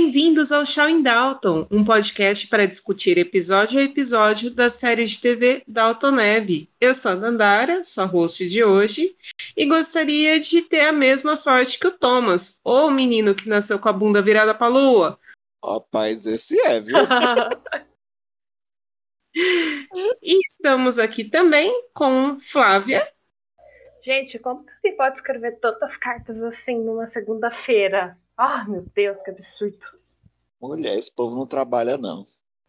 Bem-vindos ao Show in Dalton, um podcast para discutir episódio a episódio da série de TV Dalton Web. Eu sou a Dandara, sua host de hoje, e gostaria de ter a mesma sorte que o Thomas, o menino que nasceu com a bunda virada para a lua. Rapaz, esse é, viu? e estamos aqui também com Flávia. Gente, como que se pode escrever tantas cartas assim numa segunda-feira? Ah, meu Deus, que absurdo. Mulher, esse povo não trabalha, não.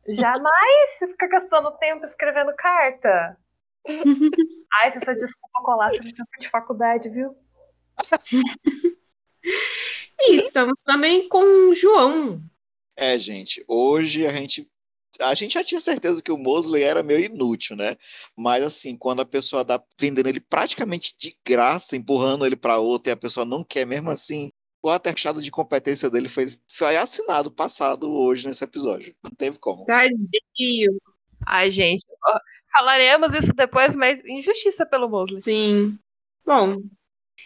Jamais você fica gastando tempo escrevendo carta. Ai, se essa desculpa colar, você não de faculdade, viu? e estamos também com o João. É, gente, hoje a gente a gente já tinha certeza que o Mosley era meio inútil, né? Mas assim, quando a pessoa dá vendendo ele praticamente de graça, empurrando ele para outra e a pessoa não quer mesmo assim, o atestado de competência dele foi, foi assinado, passado hoje nesse episódio. Não teve como. Tadinho. Ai, gente. Falaremos isso depois, mas injustiça pelo Mosley. Sim. Bom,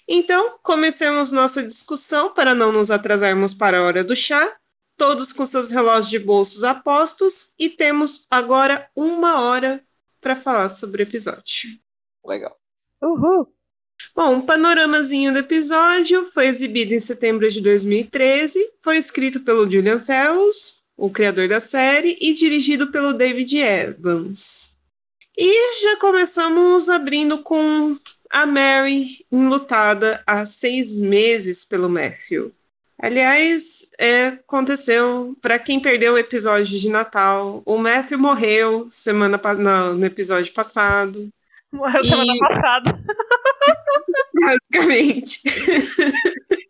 então comecemos nossa discussão para não nos atrasarmos para a hora do chá. Todos com seus relógios de bolsos apostos e temos agora uma hora para falar sobre o episódio. Legal. Uhul! Bom, um panoramazinho do episódio foi exibido em setembro de 2013, foi escrito pelo Julian Fellows, o criador da série, e dirigido pelo David Evans. E já começamos abrindo com a Mary enlutada há seis meses pelo Matthew. Aliás, é, aconteceu, para quem perdeu o episódio de Natal, o Matthew morreu semana no, no episódio passado. Morreu e... semana passada. Basicamente.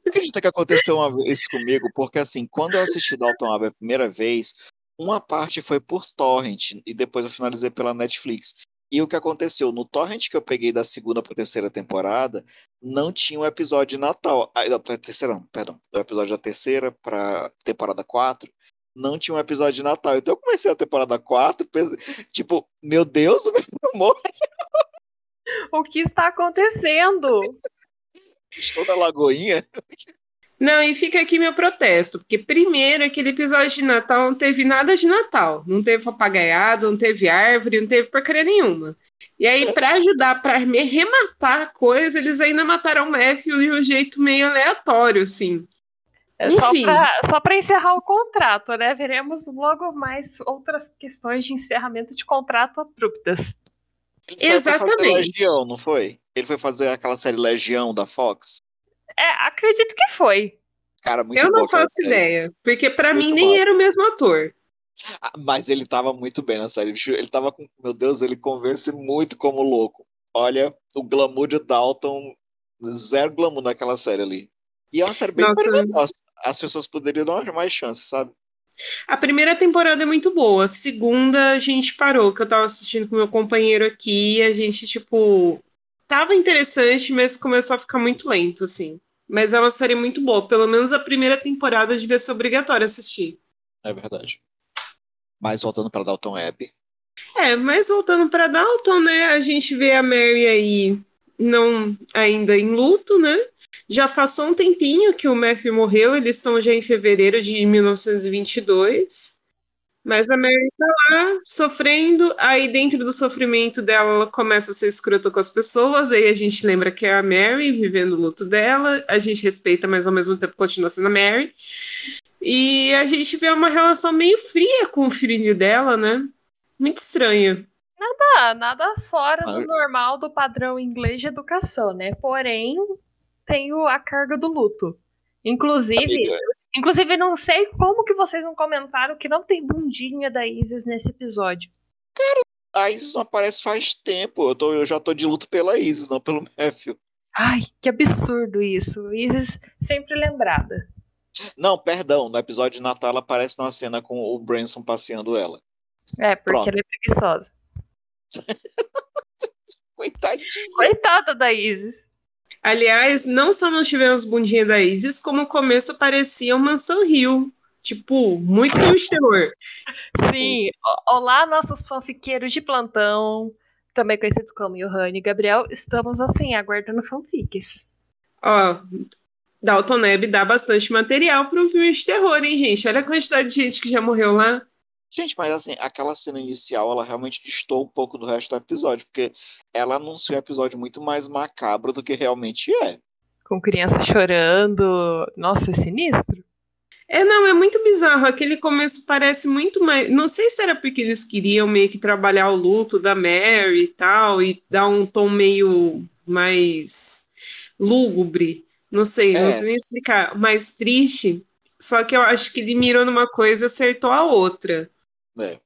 Acredita que aconteceu uma vez comigo, porque assim, quando eu assisti Dalton Abbey a primeira vez, uma parte foi por torrent e depois eu finalizei pela Netflix. E o que aconteceu? No torrent que eu peguei da segunda para terceira temporada, não tinha o um episódio de Natal. Ah, não, terceira, não, perdão. O episódio da terceira para temporada 4 não tinha um episódio de Natal. Então eu comecei a temporada 4, pensei, tipo, meu Deus, o meu amor o que está acontecendo? Estou na Lagoinha. Não, e fica aqui meu protesto, porque primeiro aquele episódio de Natal não teve nada de Natal, não teve papagaiado, não teve árvore, não teve porcaria nenhuma. E aí, para ajudar, para me rematar a coisa, eles ainda mataram o Matthew de um jeito meio aleatório, assim. É só para encerrar o contrato, né? Veremos logo mais outras questões de encerramento de contrato abruptas. Ele Exatamente. Foi fazer Legião, não foi? Ele foi fazer aquela série Legião da Fox? É, acredito que foi. Cara, muito Eu não faço ideia, porque para mim nem era o mesmo ator. Ah, mas ele tava muito bem na série. Ele tava com. Meu Deus, ele conversa muito como louco. Olha, o glamour de Dalton, zero glamour naquela série ali. E é uma série bem experimental. As pessoas poderiam dar mais chance, sabe? A primeira temporada é muito boa. A segunda a gente parou, que eu tava assistindo com meu companheiro aqui, e a gente, tipo, tava interessante, mas começou a ficar muito lento, assim. Mas é uma série muito boa. Pelo menos a primeira temporada devia ser obrigatória assistir. É verdade. Mas voltando para Dalton Web. É, mas voltando para Dalton, né? A gente vê a Mary aí não ainda em luto, né? Já passou um tempinho que o Matthew morreu, eles estão já em fevereiro de 1922. Mas a Mary tá lá sofrendo, aí dentro do sofrimento dela ela começa a ser escrota com as pessoas, aí a gente lembra que é a Mary vivendo o luto dela, a gente respeita, mas ao mesmo tempo continua sendo a Mary. E a gente vê uma relação meio fria com o filhinho dela, né? Muito estranha. Nada, nada fora do normal do padrão inglês de educação, né? Porém, tenho a carga do luto. Inclusive, Amiga. inclusive não sei como que vocês não comentaram que não tem bundinha da Isis nesse episódio. Cara, a Isis não aparece faz tempo. Eu, tô, eu já tô de luto pela Isis, não pelo Matthew. Ai, que absurdo isso. Isis sempre lembrada. Não, perdão. No episódio de Natal ela aparece numa cena com o Branson passeando ela. É, porque Pronto. ela é preguiçosa. Coitadinha. Coitada da Isis. Aliás, não só não tivemos bundinha da Isis, como o começo parecia uma Mansão Rio. Tipo, muito filme de terror. Sim. Olá, nossos fanfiqueiros de plantão, também conhecido como Johanny e Gabriel. Estamos, assim, aguardando fanfics. Ó, Dalton Neb dá bastante material para um filme de terror, hein, gente? Olha a quantidade de gente que já morreu lá. Gente, mas assim, aquela cena inicial, ela realmente distou um pouco do resto do episódio, porque ela anuncia um episódio muito mais macabro do que realmente é. Com criança chorando. Nossa, é sinistro. É, não, é muito bizarro. Aquele começo parece muito mais. Não sei se era porque eles queriam meio que trabalhar o luto da Mary e tal, e dar um tom meio mais lúgubre. Não sei, é. não sei nem explicar. Mais triste. Só que eu acho que ele mirou numa coisa e acertou a outra. É.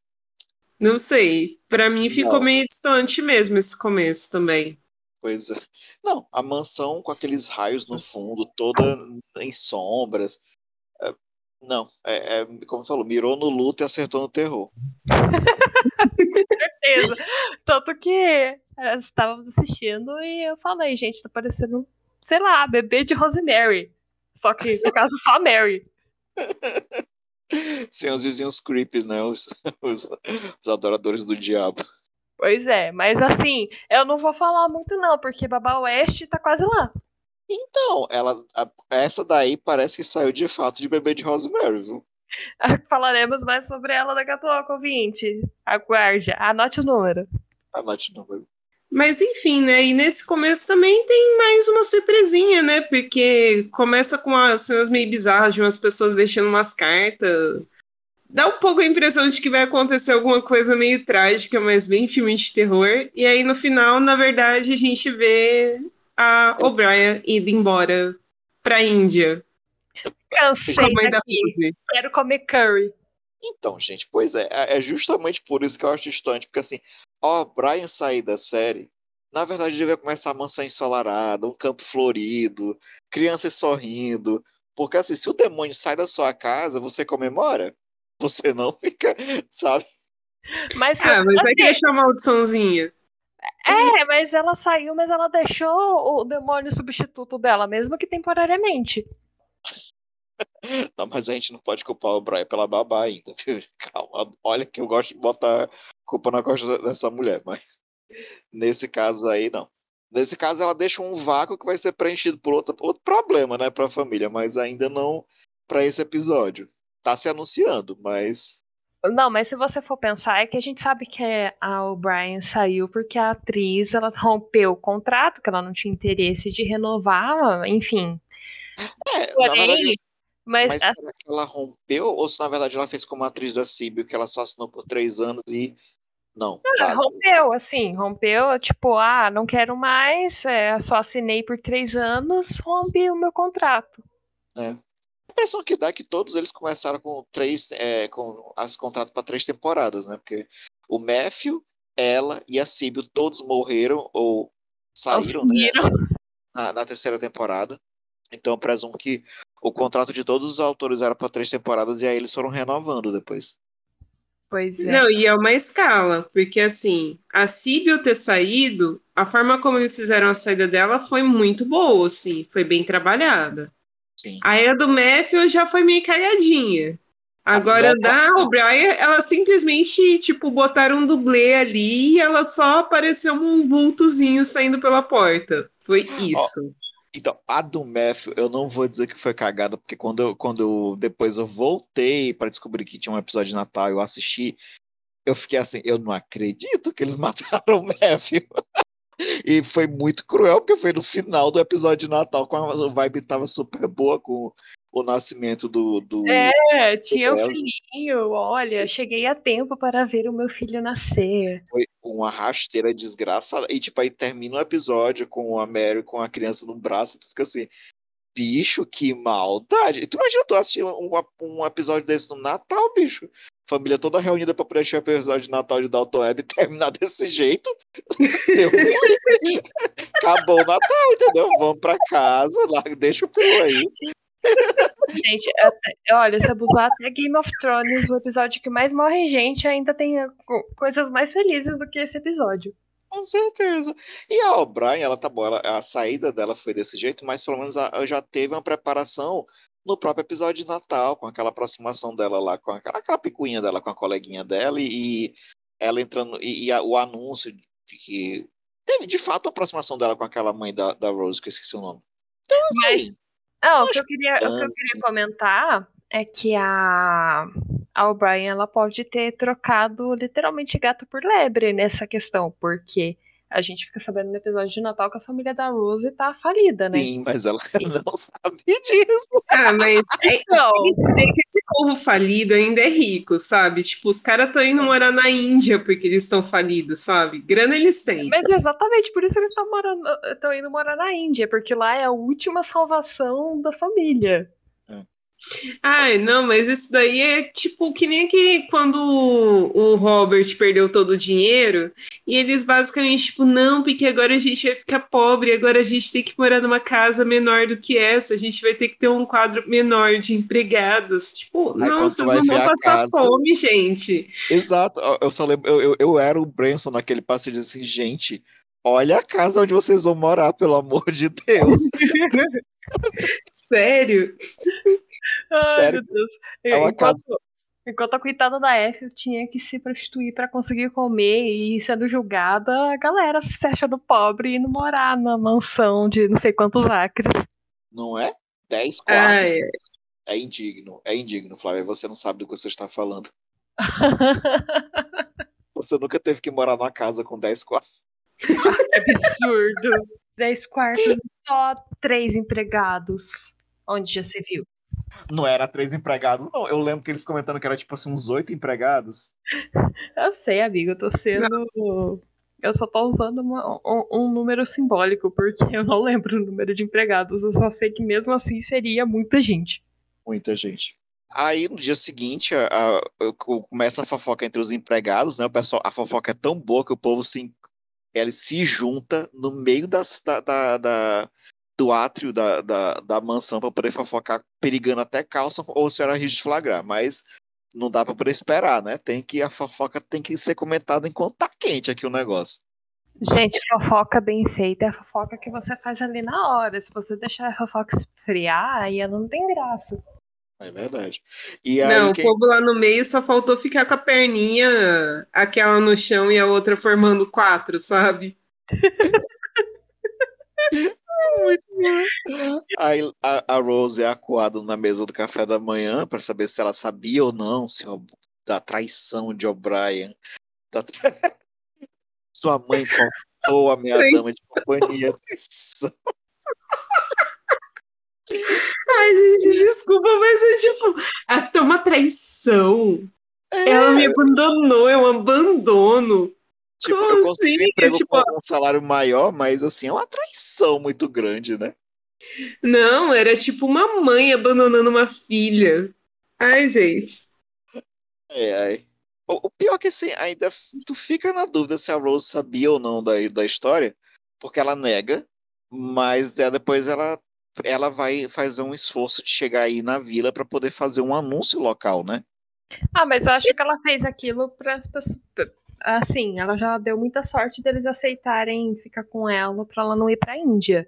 Não sei. Para mim ficou não. meio distante mesmo esse começo também. Pois é. Não, a mansão com aqueles raios no fundo, toda em sombras. É, não, é, é, como você falou, mirou no luto e acertou no terror. certeza. Tanto que é, estávamos assistindo e eu falei, gente, tá parecendo, sei lá, bebê de Rosemary. Só que, no caso, só Mary. Sem os vizinhos creeps, né? Os, os, os, adoradores do diabo. Pois é, mas assim, eu não vou falar muito não, porque Baba West tá quase lá. Então, ela, a, essa daí parece que saiu de fato de bebê de Rosemary, viu? Falaremos mais sobre ela daqui a pouco, ouvinte. Aguarde, anote o número. Anote o número. Mas enfim, né? E nesse começo também tem mais uma surpresinha, né? Porque começa com as cenas meio bizarras de umas pessoas deixando umas cartas. Dá um pouco a impressão de que vai acontecer alguma coisa meio trágica, mas bem filme de terror. E aí no final, na verdade, a gente vê a O'Brien indo embora pra Índia. Cansei daqui. Quero comer curry. Então, gente, pois é, é justamente por isso que eu acho distante, porque assim, ó, Brian sair da série, na verdade devia começar a mansão ensolarada, um campo florido, crianças sorrindo, porque assim, se o demônio sai da sua casa, você comemora, você não fica, sabe? Mas, ah, mas vai que a maldiçãozinha. É, mas ela saiu, mas ela deixou o demônio substituto dela, mesmo que temporariamente. Não, mas a gente não pode culpar o Brian pela babá ainda, viu? Calma, olha que eu gosto de botar culpa na costa dessa mulher, mas nesse caso aí, não. Nesse caso, ela deixa um vácuo que vai ser preenchido por outro, outro problema, né, pra família, mas ainda não para esse episódio. Tá se anunciando, mas. Não, mas se você for pensar, é que a gente sabe que a O'Brien saiu porque a atriz ela rompeu o contrato, que ela não tinha interesse de renovar, enfim. É, Porém, na verdade, mas, Mas será que ela rompeu ou se na verdade ela fez como atriz da Síbio, que ela só assinou por três anos e. Não. Ela rompeu, assim, rompeu, tipo, ah, não quero mais, é, só assinei por três anos, rompi o meu contrato. É. A impressão que dá é que todos eles começaram com três, é, com as contratos para três temporadas, né? Porque o Matthew, ela e a Síbio todos morreram ou saíram, né? Na, na terceira temporada. Então eu presumo que o contrato de todos os autores era para três temporadas e aí eles foram renovando depois. Pois é. Não, e é uma escala, porque assim, a Sibyl ter saído, a forma como eles fizeram a saída dela foi muito boa, assim, foi bem trabalhada. Sim. A era do Matthew já foi meio calhadinha. Agora, da O'Brien, ela simplesmente, tipo, botaram um dublê ali e ela só apareceu um vultozinho saindo pela porta. Foi isso. Então, a do Matthew, eu não vou dizer que foi cagada, porque quando eu, quando eu depois eu voltei para descobrir que tinha um episódio de Natal e eu assisti, eu fiquei assim, eu não acredito que eles mataram o Matthew. e foi muito cruel, porque foi no final do episódio de Natal, com a vibe tava super boa com o nascimento do. do é, tinha o um filhinho. Olha, cheguei a tempo para ver o meu filho nascer. Foi uma rasteira desgraçada. E, tipo, aí termina o episódio com a Mary com a criança no braço, e tu fica assim. Bicho, que maldade. Tu imagina tu assistir um, um episódio desse no Natal, bicho? Família toda reunida pra preencher o episódio de Natal de Dalton Web e terminar desse jeito. Acabou o Natal, entendeu? Vamos pra casa, lá, deixa o peru aí. Gente, até, olha, se abusar até Game of Thrones, o episódio que mais morre gente, ainda tem eh, coisas mais felizes do que esse episódio. Com certeza. E a O'Brien, ela tá boa, ela, a saída dela foi desse jeito, mas pelo menos ela já teve uma preparação no próprio episódio de Natal, com aquela aproximação dela lá, com aquela, aquela picuinha dela com a coleguinha dela e, ela entrando, e, e a, o anúncio de que teve de fato a aproximação dela com aquela mãe da, da Rose, que eu esqueci o nome. Então, assim. Mas, ah, o, que eu queria, o que eu queria comentar é que a, a O'Brien ela pode ter trocado literalmente gato por lebre nessa questão, porque a gente fica sabendo no episódio de Natal que a família da Rose tá falida, né? Sim, mas ela não sabe disso. Ah, mas é, então... que esse povo falido ainda é rico, sabe? Tipo, os caras estão indo morar na Índia porque eles estão falidos, sabe? Grana eles têm. Mas exatamente por isso eles estão morando, estão indo morar na Índia, porque lá é a última salvação da família. Ai, não, mas isso daí é tipo que nem que quando o Robert perdeu todo o dinheiro e eles basicamente, tipo, não, porque agora a gente vai ficar pobre, agora a gente tem que morar numa casa menor do que essa, a gente vai ter que ter um quadro menor de empregados. Tipo, Aí não, vocês não vão passar casa... fome, gente. Exato, eu só lembro, eu, eu, eu era o Branson naquele passo de assim, gente, olha a casa onde vocês vão morar, pelo amor de Deus. Sério? Ai, Sério? meu Deus. É enquanto, casa... enquanto a coitada da F tinha que se prostituir para conseguir comer e sendo julgada, a galera se achando pobre e indo morar na mansão de não sei quantos acres. Não é? Dez quartos. Ai. É indigno, é indigno, Flávia. Você não sabe do que você está falando. você nunca teve que morar numa casa com 10 quartos. É absurdo. 10 quartos e só três empregados. Onde já se viu? Não era três empregados, não. Eu lembro que eles comentando que era tipo assim, uns oito empregados. Eu sei, amigo, eu tô sendo. Não. Eu só tô usando uma, um, um, número simbólico, porque eu não lembro o número de empregados. Eu só sei que mesmo assim seria muita gente. Muita gente. Aí no dia seguinte, a, a, começa a fofoca entre os empregados, né? O pessoal, a fofoca é tão boa que o povo se, ele se junta no meio das, da, da, da do átrio da, da, da mansão para poder fofocar, perigando até calça ou se era risco de flagrar, mas não dá para esperar, né? Tem que a fofoca tem que ser comentada enquanto tá quente aqui o negócio. Gente, fofoca bem feita é a fofoca que você faz ali na hora. Se você deixar a fofoca esfriar, aí ela não tem graça. É verdade. E aí, não, quem... o povo lá no meio só faltou ficar com a perninha, aquela no chão e a outra formando quatro, sabe? Muito bom. Aí a, a, Rose é acuada na mesa do café da manhã para saber se ela sabia ou não se, da traição de O'Brien. Da. Sua mãe contou a minha dama de companhia. Traição. Ai, gente, desculpa, mas é tipo, até uma traição. É. Ela me abandonou, é um abandono. Tipo, Como eu consegui assim? emprego tipo... com um salário maior, mas assim, é uma traição muito grande, né? Não, era tipo uma mãe abandonando uma filha. Ai, gente. É, ai. O, o pior é que assim, ainda tu fica na dúvida se a Rose sabia ou não da, da história, porque ela nega, mas depois ela ela vai fazer um esforço de chegar aí na vila para poder fazer um anúncio local, né? Ah, mas eu acho que ela fez aquilo para as pessoas. Assim, ela já deu muita sorte deles aceitarem ficar com ela para ela não ir para a Índia.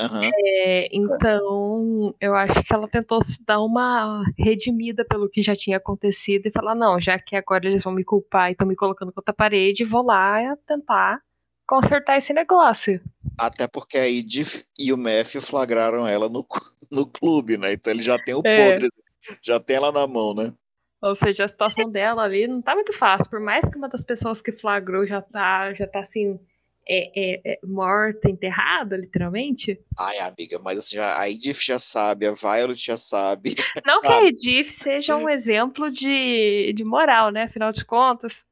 Uhum. É, então, eu acho que ela tentou se dar uma redimida pelo que já tinha acontecido e falar: não, já que agora eles vão me culpar e estão me colocando contra a parede, vou lá tentar consertar esse negócio. Até porque a Edith e o Matthew flagraram ela no, no clube, né? Então ele já tem o é. podre, já tem ela na mão, né? Ou seja, a situação dela ali não tá muito fácil. Por mais que uma das pessoas que flagrou já tá, já tá assim, é, é, é, morta, enterrada, literalmente. Ai, amiga, mas assim, já, a Edith já sabe, a Violet já sabe. Não sabe. que a Edith seja um exemplo de, de moral, né? Afinal de contas.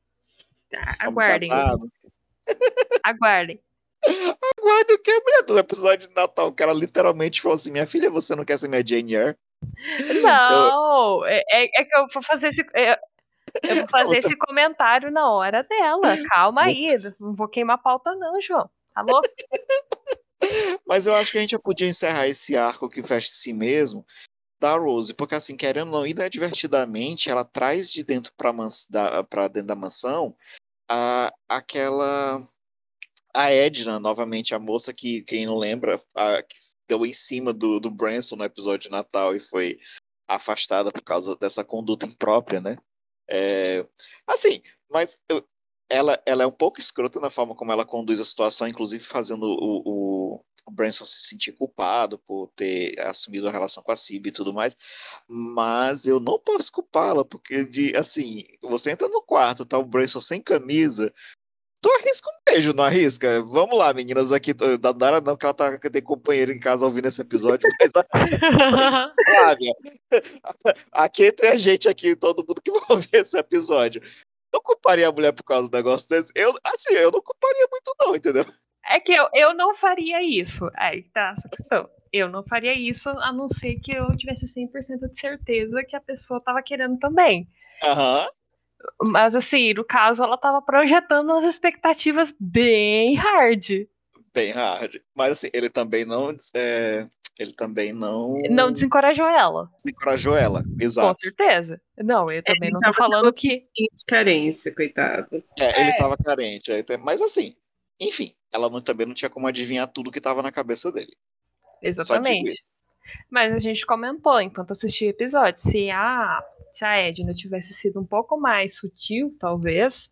Aguardem. Aguardem. Aguarde o que, mulher? Do episódio de Natal, o cara literalmente falou assim: Minha filha, você não quer ser minha Jane Eyre? Não, eu... é, é, que eu vou fazer esse. É, eu vou fazer você... esse comentário na hora dela. Calma aí. Não vou queimar pauta, não, João. Tá louco? Mas eu acho que a gente já podia encerrar esse arco que fecha em si mesmo. da Rose, porque assim, querendo ou não, inadvertidamente, ela traz de dentro para dentro da mansão a, aquela a Edna, novamente, a moça que, quem não lembra, a, que deu em cima do, do Branson no episódio de Natal e foi afastada por causa dessa conduta imprópria, né? É, assim, mas eu, ela, ela é um pouco escrota na forma como ela conduz a situação, inclusive fazendo o, o, o Branson se sentir culpado por ter assumido a relação com a Cib e tudo mais, mas eu não posso culpá-la, porque de assim, você entra no quarto, tá o Branson sem camisa, tu arrisca um beijo, não arrisca? Vamos lá, meninas aqui, da Dara não, que ela tá, tem companheiro em casa ouvindo esse episódio, mas Flávia, aqui entre a gente aqui, todo mundo que vai ouvir esse episódio, não culparia a mulher por causa do negócio desse. Eu, assim, eu não culparia muito, não, entendeu? É que eu, eu não faria isso. Aí tá essa questão. Eu não faria isso, a não ser que eu tivesse 100% de certeza que a pessoa tava querendo também. Aham. Uhum. Mas assim, no caso, ela tava projetando umas expectativas bem hard. Bem hard. Mas assim, ele também não. É, ele também não. Não desencorajou ela. Desencorajou ela, exato. Com certeza. Não, eu também ele não tô falando que. De carência, coitado. É, ele é. tava carente. Mas assim, enfim, ela não, também não tinha como adivinhar tudo que tava na cabeça dele. Exatamente. Mas a gente comentou enquanto assistia o episódio, se a, se a Edna tivesse sido um pouco mais sutil, talvez,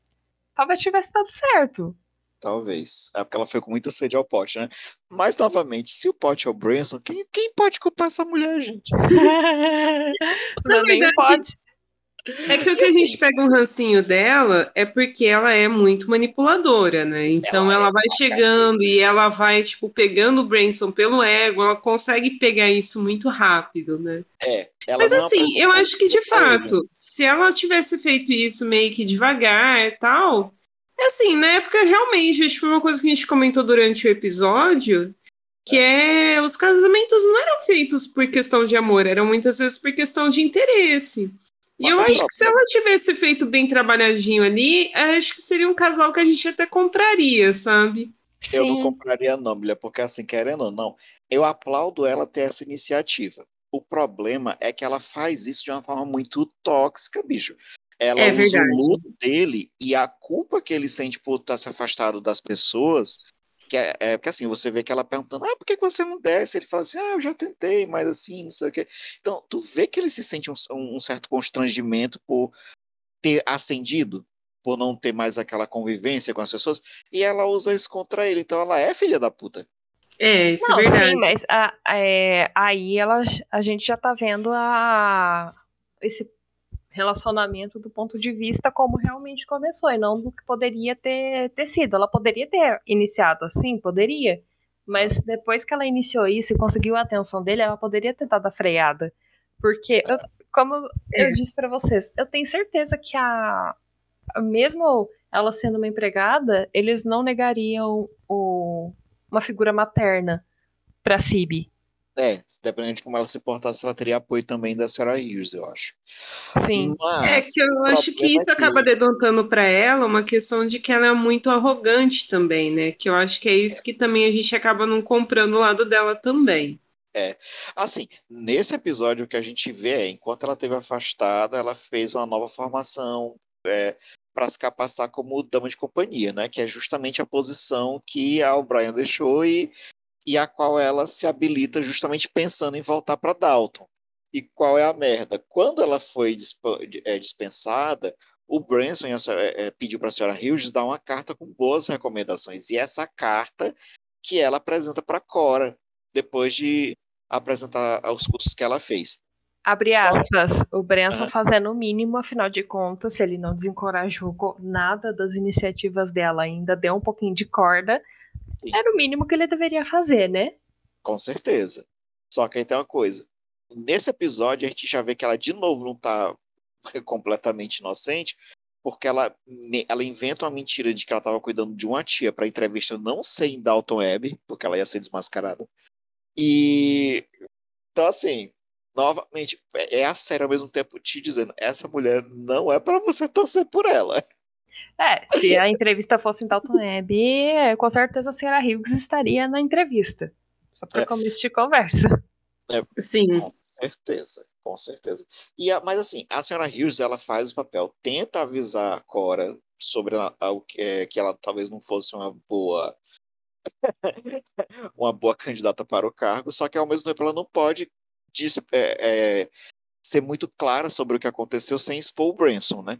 talvez tivesse dado certo. Talvez. É porque ela foi com muita sede ao pote, né? Mas, novamente, se o pote é o Branson, quem, quem pode culpar essa mulher, gente? Também pode. É que o que a gente pega um rancinho dela é porque ela é muito manipuladora, né? Então ela, ela é vai chegando e ela vai, tipo, pegando o Branson pelo ego, ela consegue pegar isso muito rápido, né? É. Mas assim, eu acho que de fato, se ela tivesse feito isso meio que devagar e tal. É assim, na época realmente, acho que foi uma coisa que a gente comentou durante o episódio, que é os casamentos não eram feitos por questão de amor, eram muitas vezes por questão de interesse. E eu acho que se ela tivesse feito bem trabalhadinho ali, acho que seria um casal que a gente até compraria, sabe? Eu Sim. não compraria não, Bíblia, porque assim, querendo ou não, eu aplaudo ela ter essa iniciativa. O problema é que ela faz isso de uma forma muito tóxica, bicho. Ela é usa o luto dele e a culpa que ele sente por estar se afastado das pessoas que é, é, porque assim, você vê que ela perguntando, ah, por que você não desce? Ele fala assim, ah, eu já tentei, mas assim, não sei o quê. Então, tu vê que ele se sente um, um certo constrangimento por ter ascendido, por não ter mais aquela convivência com as pessoas, e ela usa isso contra ele. Então, ela é filha da puta. É, isso é não, é verdade. Sim, mas a, é, aí ela, a gente já tá vendo a, esse relacionamento do ponto de vista como realmente começou e não do que poderia ter, ter sido. Ela poderia ter iniciado assim, poderia, mas depois que ela iniciou isso e conseguiu a atenção dele, ela poderia ter dado a freada. Porque, eu, como eu disse para vocês, eu tenho certeza que a. Mesmo ela sendo uma empregada, eles não negariam o, uma figura materna para Sibi. É, dependendo de como ela se portasse, ela teria apoio também da senhora Hughes, eu acho. Sim. Mas, é que eu acho que isso é que... acaba dedotando para ela uma questão de que ela é muito arrogante também, né? Que eu acho que é isso que também a gente acaba não comprando o lado dela também. É. Assim, nesse episódio o que a gente vê é, enquanto ela esteve afastada, ela fez uma nova formação é, para se capacitar como dama de companhia, né? Que é justamente a posição que a O'Brien deixou e e a qual ela se habilita justamente pensando em voltar para Dalton. E qual é a merda? Quando ela foi é, dispensada, o Branson é, pediu para a senhora Hughes dar uma carta com boas recomendações. E essa carta que ela apresenta para Cora, depois de apresentar os cursos que ela fez. Abre aspas, o Branson fazendo o mínimo, afinal de contas, se ele não desencorajou nada das iniciativas dela, ainda deu um pouquinho de corda, Sim. Era o mínimo que ele deveria fazer, né? Com certeza. Só que aí tem uma coisa. Nesse episódio, a gente já vê que ela de novo não tá completamente inocente, porque ela, ela inventa uma mentira de que ela estava cuidando de uma tia para entrevista não ser em Dalton Web, porque ela ia ser desmascarada. E então assim, novamente, é, é a série ao mesmo tempo te dizendo, essa mulher não é para você torcer por ela. É, se a entrevista fosse em Dalton Web, com certeza a senhora Hughes estaria na entrevista. Só para é. começo de conversa. É, Sim. Com certeza, com certeza. E a, mas assim, a senhora Hughes, ela faz o papel, tenta avisar a Cora sobre a, a, é, que ela talvez não fosse uma boa uma boa candidata para o cargo, só que ao mesmo tempo ela não pode diz, é, é, ser muito clara sobre o que aconteceu sem expor o Branson, né?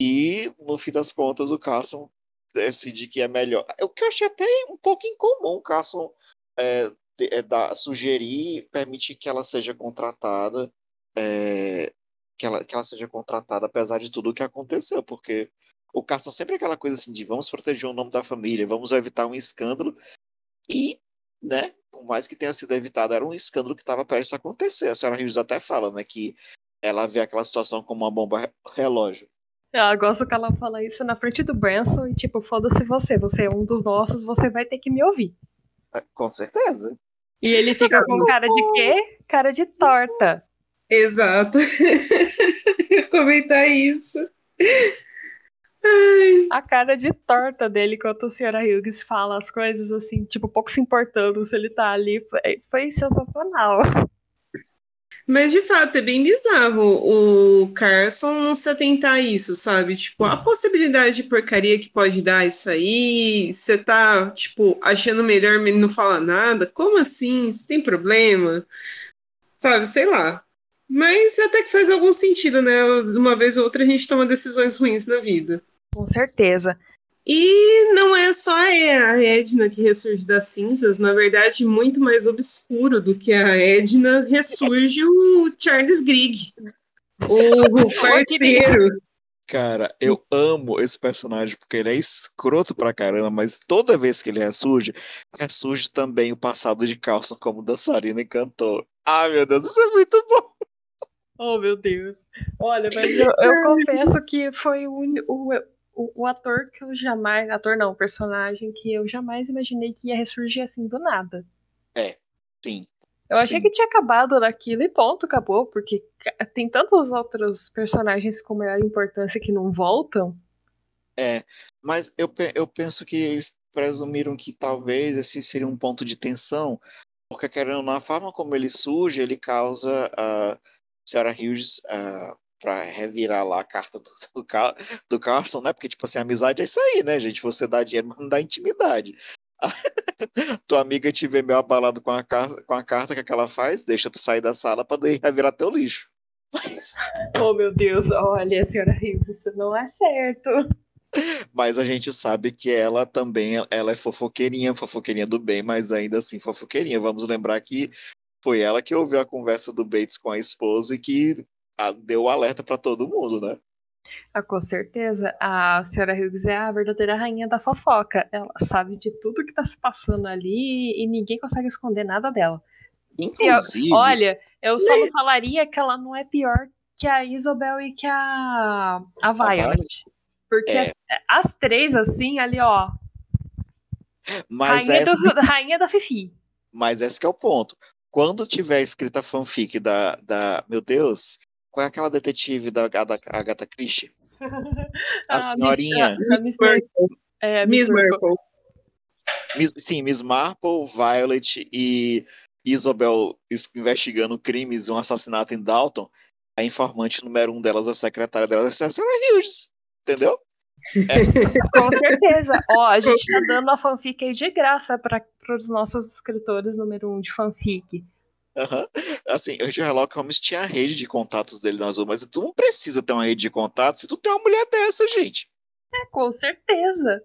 E no fim das contas o Carson decide que é melhor. O que eu achei até um pouco incomum o Carson é, é, dar, sugerir, permitir que ela seja contratada, é, que, ela, que ela seja contratada apesar de tudo o que aconteceu, porque o Carson sempre é aquela coisa assim de vamos proteger o nome da família, vamos evitar um escândalo, e, né, por mais que tenha sido evitado, era um escândalo que estava prestes a acontecer. A senhora Hughes até fala, né, que ela vê aquela situação como uma bomba relógio. Eu gosto que ela fala isso na frente do Branson e tipo, foda-se você, você é um dos nossos, você vai ter que me ouvir. É, com certeza. E ele fica com cara de quê? Cara de torta. Exato. Eu comentar isso. A cara de torta dele enquanto a senhora Hughes fala as coisas assim, tipo, pouco se importando se ele tá ali. Foi, foi sensacional. Mas de fato é bem bizarro o Carson não se atentar a isso, sabe? Tipo, a possibilidade de porcaria que pode dar isso aí, você tá, tipo, achando melhor ele não falar nada? Como assim? Você tem problema? Sabe, sei lá. Mas até que faz algum sentido, né? Uma vez ou outra a gente toma decisões ruins na vida. Com certeza. E não é só a Edna que ressurge das cinzas, na verdade, muito mais obscuro do que a Edna, ressurge o Charles Grigg, o parceiro. Cara, eu amo esse personagem porque ele é escroto pra caramba, mas toda vez que ele ressurge, ressurge também o passado de Carlson como dançarina e cantor. Ah, meu Deus, isso é muito bom! Oh, meu Deus. Olha, mas eu, eu confesso que foi o, o, o, o, ator que eu jamais. Ator não, personagem que eu jamais imaginei que ia ressurgir assim do nada. É, sim. Eu achei sim. que tinha acabado naquilo e ponto, acabou, porque tem tantos outros personagens com maior importância que não voltam. É, mas eu, eu penso que eles presumiram que talvez esse seria um ponto de tensão, porque querendo na forma como ele surge, ele causa a senhora Hughes uh, para revirar lá a carta do, do, do Carson, né? Porque, tipo assim, amizade é isso aí, né, gente? Você dá dinheiro, mas não dá intimidade. Tua amiga te vê meio abalado com a, com a carta que, ela faz, deixa tu sair da sala pra revirar teu lixo. Mas... Oh, meu Deus, olha, senhora Hughes, isso não é certo. Mas a gente sabe que ela também ela é fofoqueirinha, fofoqueirinha do bem, mas ainda assim fofoqueirinha. Vamos lembrar que foi ela que ouviu a conversa do Bates com a esposa e que deu o alerta para todo mundo, né? Ah, com certeza. A senhora Hughes é a verdadeira rainha da fofoca. Ela sabe de tudo que tá se passando ali e ninguém consegue esconder nada dela. Inclusive. Eu, olha, eu só não falaria que ela não é pior que a Isabel e que a, a Violet. Porque É. as, as três, assim, ali, ó. Mas Rainha, essa, do- rainha da Fifi. mas esse que é o ponto. Quando tiver escrita a fanfic da, da. Meu Deus, qual é aquela detetive da, da Agatha Christie? A Miss- senhorinha. a Miss é, a Miss Marple. Marple. Miss- sim, Miss Marple, Violet e Isabel es- investigando crimes e um assassinato em Dalton. A informante número um delas, a secretária delas, é a senhora Hughes. Entendeu? Com certeza. Ó, a gente tá dando a fanfic aí de graça para os nossos escritores número um de fanfic. Aham. Assim, o Sherlock Holmes tinha a rede de contatos dele na Azul, mas tu não precisa ter uma rede de contatos se tu tem uma mulher dessa, gente. É, com certeza.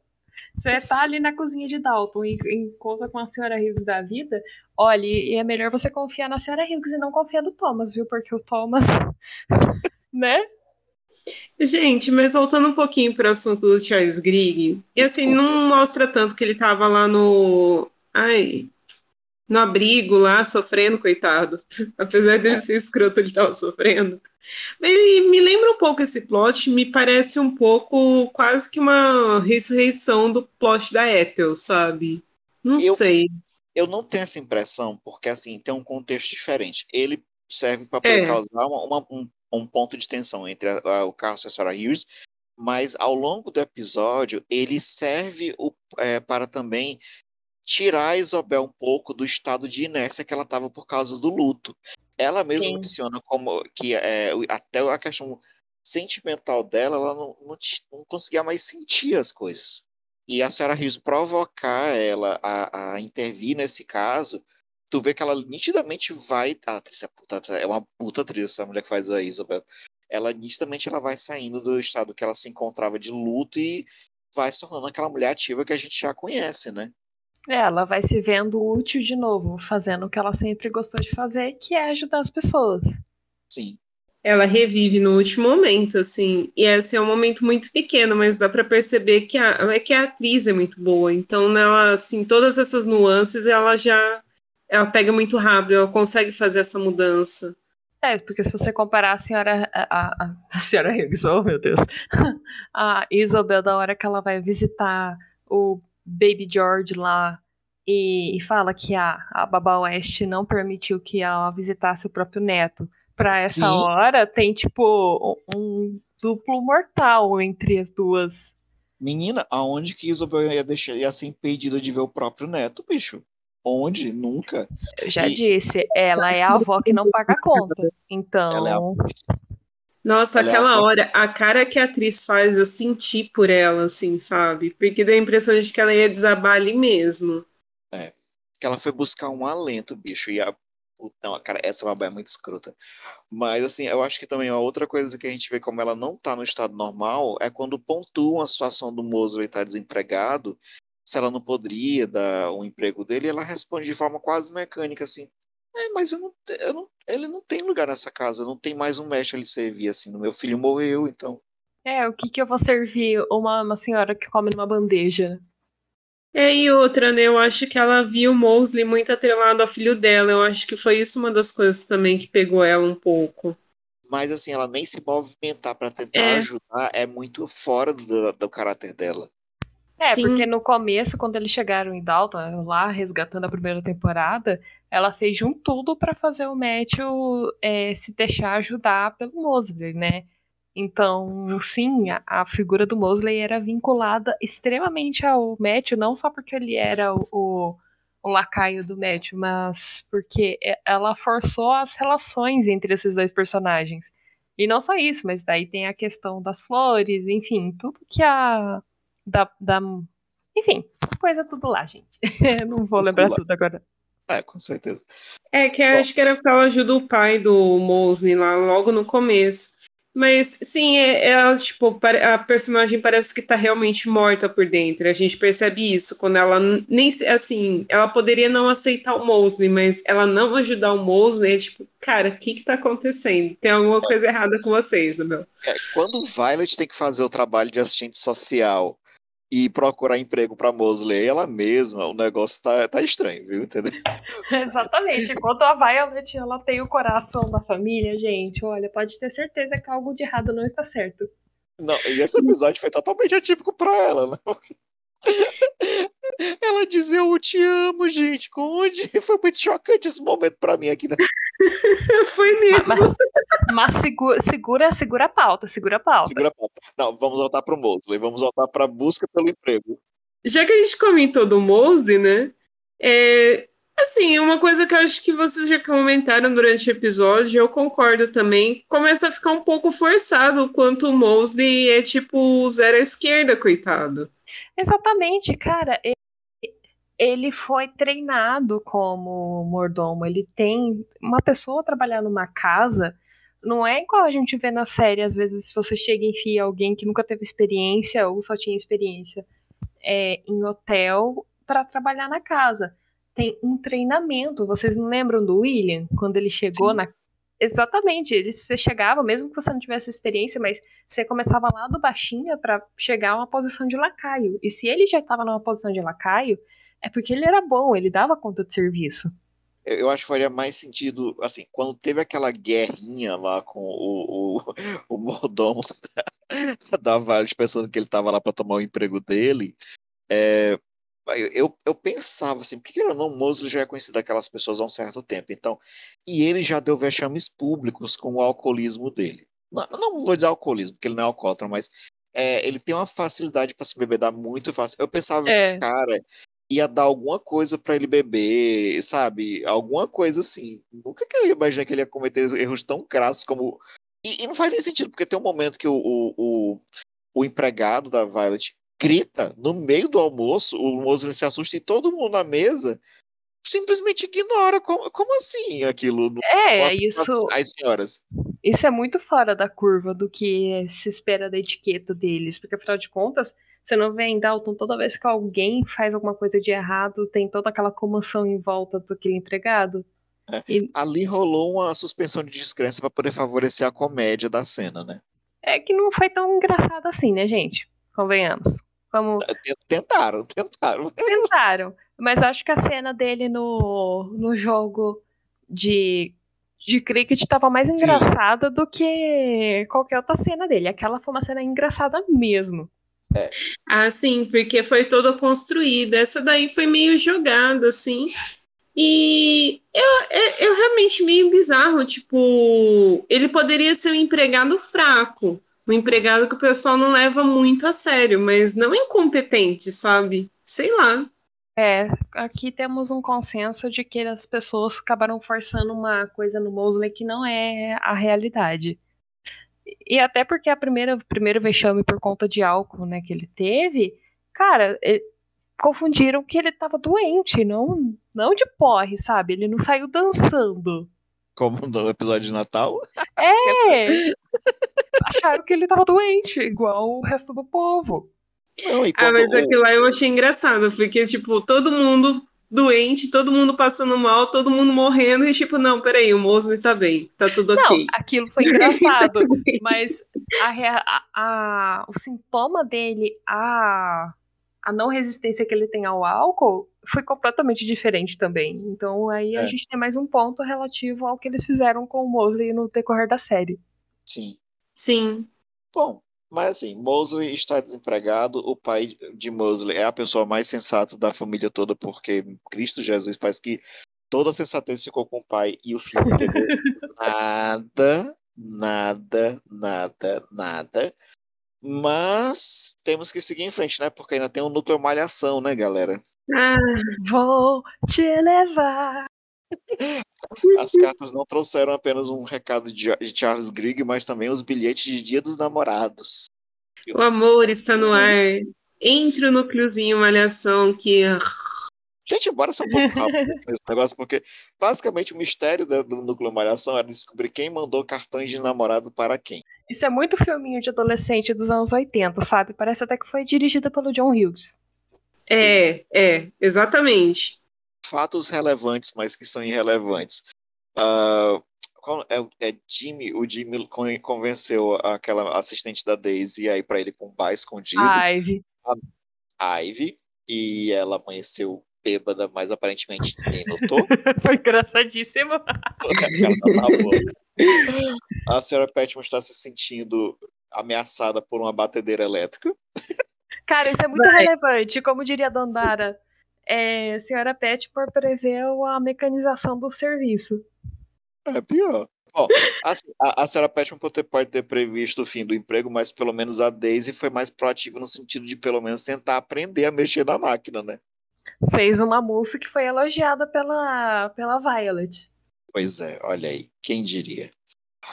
Você tá ali na cozinha de Dalton e encontra com a senhora Hughes da vida. Olha, e é melhor você confiar na senhora Hughes e não confiar no Thomas, viu? Porque o Thomas. né? Gente, mas voltando um pouquinho para o assunto do Charles Grigg, e assim, não mostra tanto que ele tava lá no. Ai. No abrigo lá, sofrendo, coitado. Apesar dele ser escroto, ele tava sofrendo. Mas ele me lembra um pouco esse plot, me parece um pouco quase que uma ressurreição do plot da Ethel, sabe? Não Eu- sei. Eu não tenho essa impressão, porque assim, tem um contexto diferente. Ele serve para poder É. causar uma- uma- um, um ponto de tensão entre a- a- o Carlos e a Sarah Hughes, mas ao longo do episódio ele serve o- é, para também tirar a Isabel um pouco do estado de inércia que ela estava por causa do luto. Ela mesma Sim. menciona como que é, até a questão sentimental dela, ela não, não, não, conseguia mais sentir as coisas. E a senhora Rios provocar ela a, a intervir nesse caso, tu vê que ela nitidamente vai. A atriz é, puta, é uma puta atriz, essa mulher que faz a Isabel. Ela nitidamente ela vai saindo do estado que ela se encontrava de luto e vai se tornando aquela mulher ativa que a gente já conhece, né? É, ela vai se vendo útil de novo, fazendo o que ela sempre gostou de fazer, que é ajudar as pessoas. Sim. Ela revive no último momento, assim, e esse é um momento muito pequeno, mas dá para perceber que a, é que a atriz é muito boa. Então, nela, assim, todas essas nuances, ela já ela pega muito rápido, ela consegue fazer essa mudança. É, porque se você comparar a senhora. A, a, a senhora Hughes, oh meu Deus. A Isabel, da hora que ela vai visitar o Baby George lá e, e fala que a, a Baba West não permitiu que ela visitasse o próprio neto. Pra essa Sim. hora, tem tipo um, duplo mortal entre as duas. Menina, aonde que Isabel ia, deixar, ia ser impedida de ver o próprio neto, bicho? Onde? Nunca. Eu já e... disse, ela é a avó que não paga a conta. Então. Ela é a... Nossa, ela aquela a... hora, a cara que a atriz faz, eu senti por ela, assim, sabe? Porque dá a impressão de que ela ia desabar ali mesmo. É. Que ela foi buscar um alento, bicho. E a. Não, cara, essa babá é muito escrota. Mas, assim, eu acho que também a outra coisa que a gente vê como ela não tá no estado normal é quando pontuam a situação do Mosley estar tá desempregado se ela não poderia dar o um emprego dele, ela responde de forma quase mecânica, assim, é, mas eu não, eu não, ele não tem lugar nessa casa, não tem mais um mestre ali servir, assim, meu filho morreu, então... É, o que que eu vou servir uma, uma senhora que come numa bandeja? É, e outra, né, eu acho que ela viu o Mosley muito atrelado ao filho dela, eu acho que foi isso uma das coisas também que pegou ela um pouco. Mas, assim, ela nem se movimentar para tentar é. ajudar é muito fora do, do caráter dela. É, Sim. porque no começo, quando eles chegaram em Dalton, lá resgatando a primeira temporada, ela fez um tudo para fazer o Matthew é, se deixar ajudar pelo Mosley, né? Então, sim, a, a, figura do Mosley era vinculada extremamente ao Matthew, não só porque ele era o, o, o lacaio do Matthew, mas porque ela forçou as relações entre esses dois personagens. E não só isso, mas daí tem a questão das flores, enfim, tudo que a da, da enfim, coisa tudo lá, gente. não vou lembrar tudo agora. É, com certeza. É, que Bom. acho que era porque ela ajuda o pai do Mosley lá logo no começo. Mas, sim, é, ela, tipo, a personagem parece que tá realmente morta por dentro. A gente percebe isso quando ela nem, assim, ela poderia não aceitar o Mosley, mas ela não ajudar o Mosley, é tipo, cara, o que que tá acontecendo? Tem alguma é. coisa errada com você, Isabel. É, quando o Violet tem que fazer o trabalho de assistente social e procurar emprego para Mosley ela mesma, o negócio tá, tá estranho, viu? Entendeu? Exatamente. Enquanto a Violet ela tem o coração da família, gente, olha, pode ter certeza que algo de errado não está certo. Não, e esse episódio foi totalmente atípico para ela, né? Ela dizer eu te amo, gente. Onde? Foi muito chocante esse momento para mim aqui, né? Foi mesmo. Mas, mas segura, segura, segura a pauta, segura a pauta. Segura a pauta. Não, vamos voltar pro Mosley, vamos voltar pra busca pelo emprego. Já que a gente comentou do Mosley, né? É, assim, uma coisa que eu acho que vocês já comentaram durante o episódio, eu concordo também, começa a ficar um pouco forçado o quanto o Mosley é tipo zero à esquerda, coitado. Exatamente, cara ele foi treinado como mordomo. Ele tem uma pessoa trabalhar numa casa. Não é igual a gente vê na série, às vezes, se você chega e enfia alguém que nunca teve experiência ou só tinha experiência é, em hotel para trabalhar na casa. Tem um treinamento. Vocês não lembram do William? Quando ele chegou Sim. na. Exatamente, ele, você chegava, mesmo que você não tivesse experiência, mas você começava lá do baixinho para chegar a uma posição de lacaio. E se ele já estava numa posição de lacaio, é porque ele era bom, ele dava conta de serviço. Eu acho que faria mais sentido, assim, quando teve aquela guerrinha lá com o, o, o da, da Vale, pensando que ele estava lá para tomar o emprego dele, é, eu, eu pensava assim, por que ele não, Mosley já é conhecido daquelas pessoas há um certo tempo, então, e ele já deu vexames públicos com o alcoolismo dele. Não, não vou dizer alcoolismo, porque ele não é alcoólatra, mas é, ele tem uma facilidade para se bebedar muito fácil. Eu pensava é. que, cara, ia dar alguma coisa para ele beber, sabe? Alguma coisa assim. Nunca que eu ia imaginar que ele ia cometer erros tão crassos como. E, e não faz nem sentido, porque tem um momento que o, o, o, o empregado da Violet grita no meio do almoço, o moço se assusta e todo mundo na mesa simplesmente ignora. Como, como assim aquilo? É, isso. As senhoras. Isso é muito fora da curva do que se espera da etiqueta deles, porque afinal de contas, você não vê em Dalton toda vez que alguém faz alguma coisa de errado, tem toda aquela comoção em volta daquele empregado. É, e... Ali rolou uma suspensão de descrença para poder favorecer a comédia da cena, né? É que não foi tão engraçado assim, né, gente? Convenhamos. Como... Tentaram, tentaram. Tentaram. Mas acho que a cena dele no, no jogo de, de cricket estava mais engraçada Sim. do que qualquer outra cena dele. Aquela foi uma cena engraçada mesmo. É. Ah, sim, porque foi toda construída. Essa daí foi meio jogada, assim. E eu, eu, eu realmente meio bizarro, tipo, ele poderia ser um empregado fraco, um empregado que o pessoal não leva muito a sério, mas não incompetente, sabe? Sei lá. É, aqui temos um consenso de que as pessoas acabaram forçando uma coisa no Mosley que não é a realidade. E até porque a primeira primeiro vexame por conta de álcool, né, que ele teve, cara, ele, confundiram que ele tava doente, não não de porre, sabe? Ele não saiu dançando. Como no episódio de Natal? É! Acharam que ele tava doente, igual o resto do povo. Não, ah, mas aquilo lá eu achei engraçado, porque, tipo, todo mundo doente, todo mundo passando mal, todo mundo morrendo, e tipo, não, peraí, o Mosley tá bem, tá tudo não, ok. aquilo foi engraçado, mas a, a, a, o sintoma dele, a, a não resistência que ele tem ao álcool, foi completamente diferente também. Então aí é. a gente tem mais um ponto relativo ao que eles fizeram com o Mosley no decorrer da série. Sim. Sim. Bom, mas assim, Mosley está desempregado, o pai de Mosley é a pessoa mais sensata da família toda, porque Cristo Jesus parece que toda a sensatez ficou com o pai e o filho não entendeu nada, nada, nada, nada. Mas temos que seguir em frente, né? Porque ainda tem um núcleo malhação, né, galera? Ah, vou te levar. As cartas não trouxeram apenas um recado de Charles Grigg, mas também os bilhetes de Dia dos Namorados. O amor está no ar. Entre o núcleozinho malhação que. Gente, bora só um pouco rápido nesse negócio, porque basicamente o mistério do núcleo malhação era descobrir quem mandou cartões de namorado para quem. Isso é muito filminho de adolescente dos anos 80, sabe? Parece até que foi dirigida pelo John Hughes. É, é, exatamente fatos relevantes, mas que são irrelevantes. Uh, é, é, Jimmy, o Jimmy convenceu aquela assistente da Daisy aí para ele com um bar escondido. A Ivy. A Ivy. E ela amanheceu bêbada, mas aparentemente ninguém notou. Foi engraçadíssimo. a senhora Petman está se sentindo ameaçada por uma batedeira elétrica. Cara, isso é muito Vai. relevante. Como diria a Dandara, é, a senhora Petmore preveu a mecanização do serviço. É pior. Bom, a, a pode ter, pode ter previsto o fim do emprego, mas pelo menos a Daisy foi mais proativa no sentido de pelo menos tentar aprender a mexer na máquina, né? Fez uma moça que foi elogiada pela, pela Violet. Pois é, olha aí, quem diria.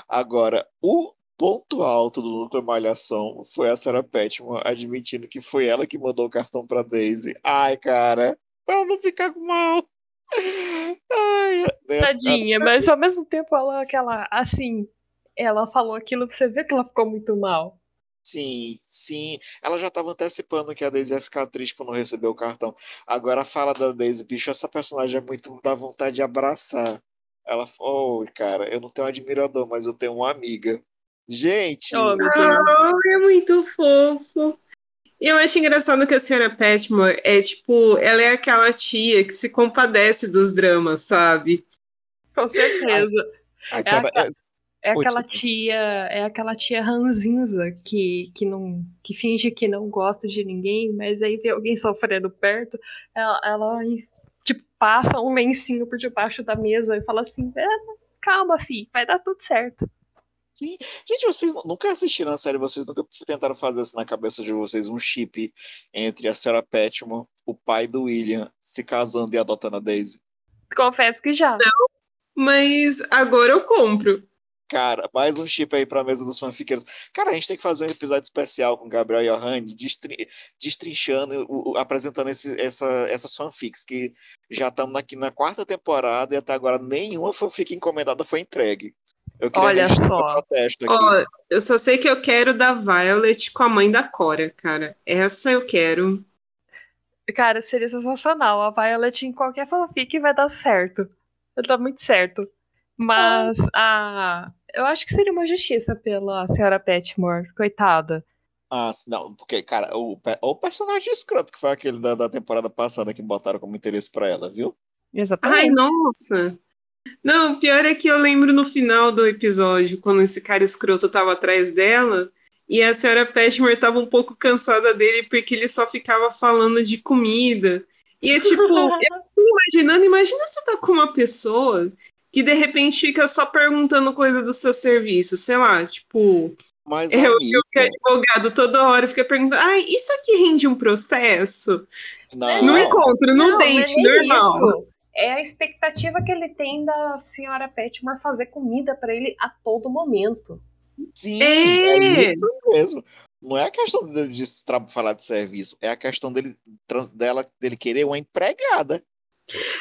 Agora, o ponto alto do núcleo Malhação foi a senhora Petmore admitindo que foi ela que mandou o cartão pra Daisy. Ai, cara, pra ela não ficar mal. Ai, Tadinha, mas ao mesmo tempo ela, aquela, assim, ela falou aquilo você vê que ela ficou muito mal. Sim, sim. Ela já estava antecipando que a Daisy ia ficar triste por não receber o cartão. Agora fala da Daisy, bicho, essa personagem é muito da vontade de abraçar. Ela falou, oh, cara, eu não tenho um admirador, mas eu tenho uma amiga. Gente! Oh, é muito fofo. Eu acho engraçado que a senhora Petmore é tipo, ela é aquela tia que se compadece dos dramas, sabe? Com certeza. é, a, é aquela tia, é aquela tia ranzinza que, que não que finge que não gosta de ninguém, mas aí vê alguém sofrendo perto, ela, ela tipo passa um lencinho por debaixo da mesa e fala assim: é, "Calma, fi, vai dar tudo certo". Sim. Gente, vocês nunca assistiram a série, vocês nunca tentaram fazer isso na cabeça de vocês, um chip entre a Sarah Petmore, o pai do William, se casando e adotando a Daisy? Confesso que já. Não, mas agora eu compro. Cara, mais um chip aí pra mesa dos fanfiqueiros. Cara, a gente tem que fazer um episódio especial com Gabriel Johann, destrin destrinchando, o, o, apresentando esse, essa, essas fanfics, que já estamos aqui na quarta temporada e até agora nenhuma fanfic encomendada foi entregue. Eu queria Olha só. Protesto aqui. Ó, eu só sei que eu quero da Violet com a mãe da Cora, cara. Essa eu quero. Cara, seria sensacional. A Violet em qualquer fanfic vai dar certo. Vai dar muito certo. Mas ah. a. Eu acho que seria uma justiça pela senhora Petmore, coitada. Ah, não, porque, cara, o, o personagem escroto que foi aquele da, da temporada passada que botaram como interesse para ela, viu? Exatamente. Ai, nossa! Não, o pior é que eu lembro no final do episódio, quando esse cara escroto tava atrás dela, e a senhora Petmore tava um pouco cansada dele porque ele só ficava falando de comida. E é tipo, eu imaginando, imagina você tá com uma pessoa que de repente fica só perguntando coisa do seu serviço, sei lá, tipo. Mas, eu, amiga... eu que advogado toda hora fica perguntando, ah, isso aqui rende um processo? Não, no encontro, num não, date é normal. Isso é a expectativa que ele tem da senhora Petmore fazer comida para ele a todo momento. Sim, é, é isso mesmo. Não é a questão de, de, falar de serviço, é a questão dele, dela, dele querer uma empregada.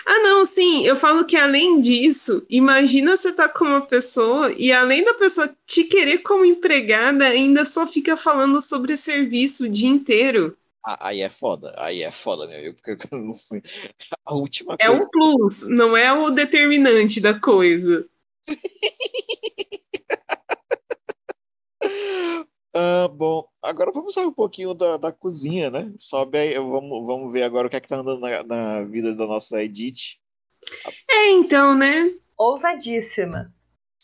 Ah, não, sim, eu falo que além disso, imagina você tá com uma pessoa e além da pessoa te querer como empregada, ainda só fica falando sobre serviço o dia inteiro. Aí é foda, aí é foda, né? Porque a última É coisa... um plus, não é o determinante da coisa. ah, bom, agora vamos sair um pouquinho da, da cozinha, né? Sobe aí, vamos, vamos ver agora o que é que tá andando na, na vida da nossa Edith. É, então, né? Ousadíssima.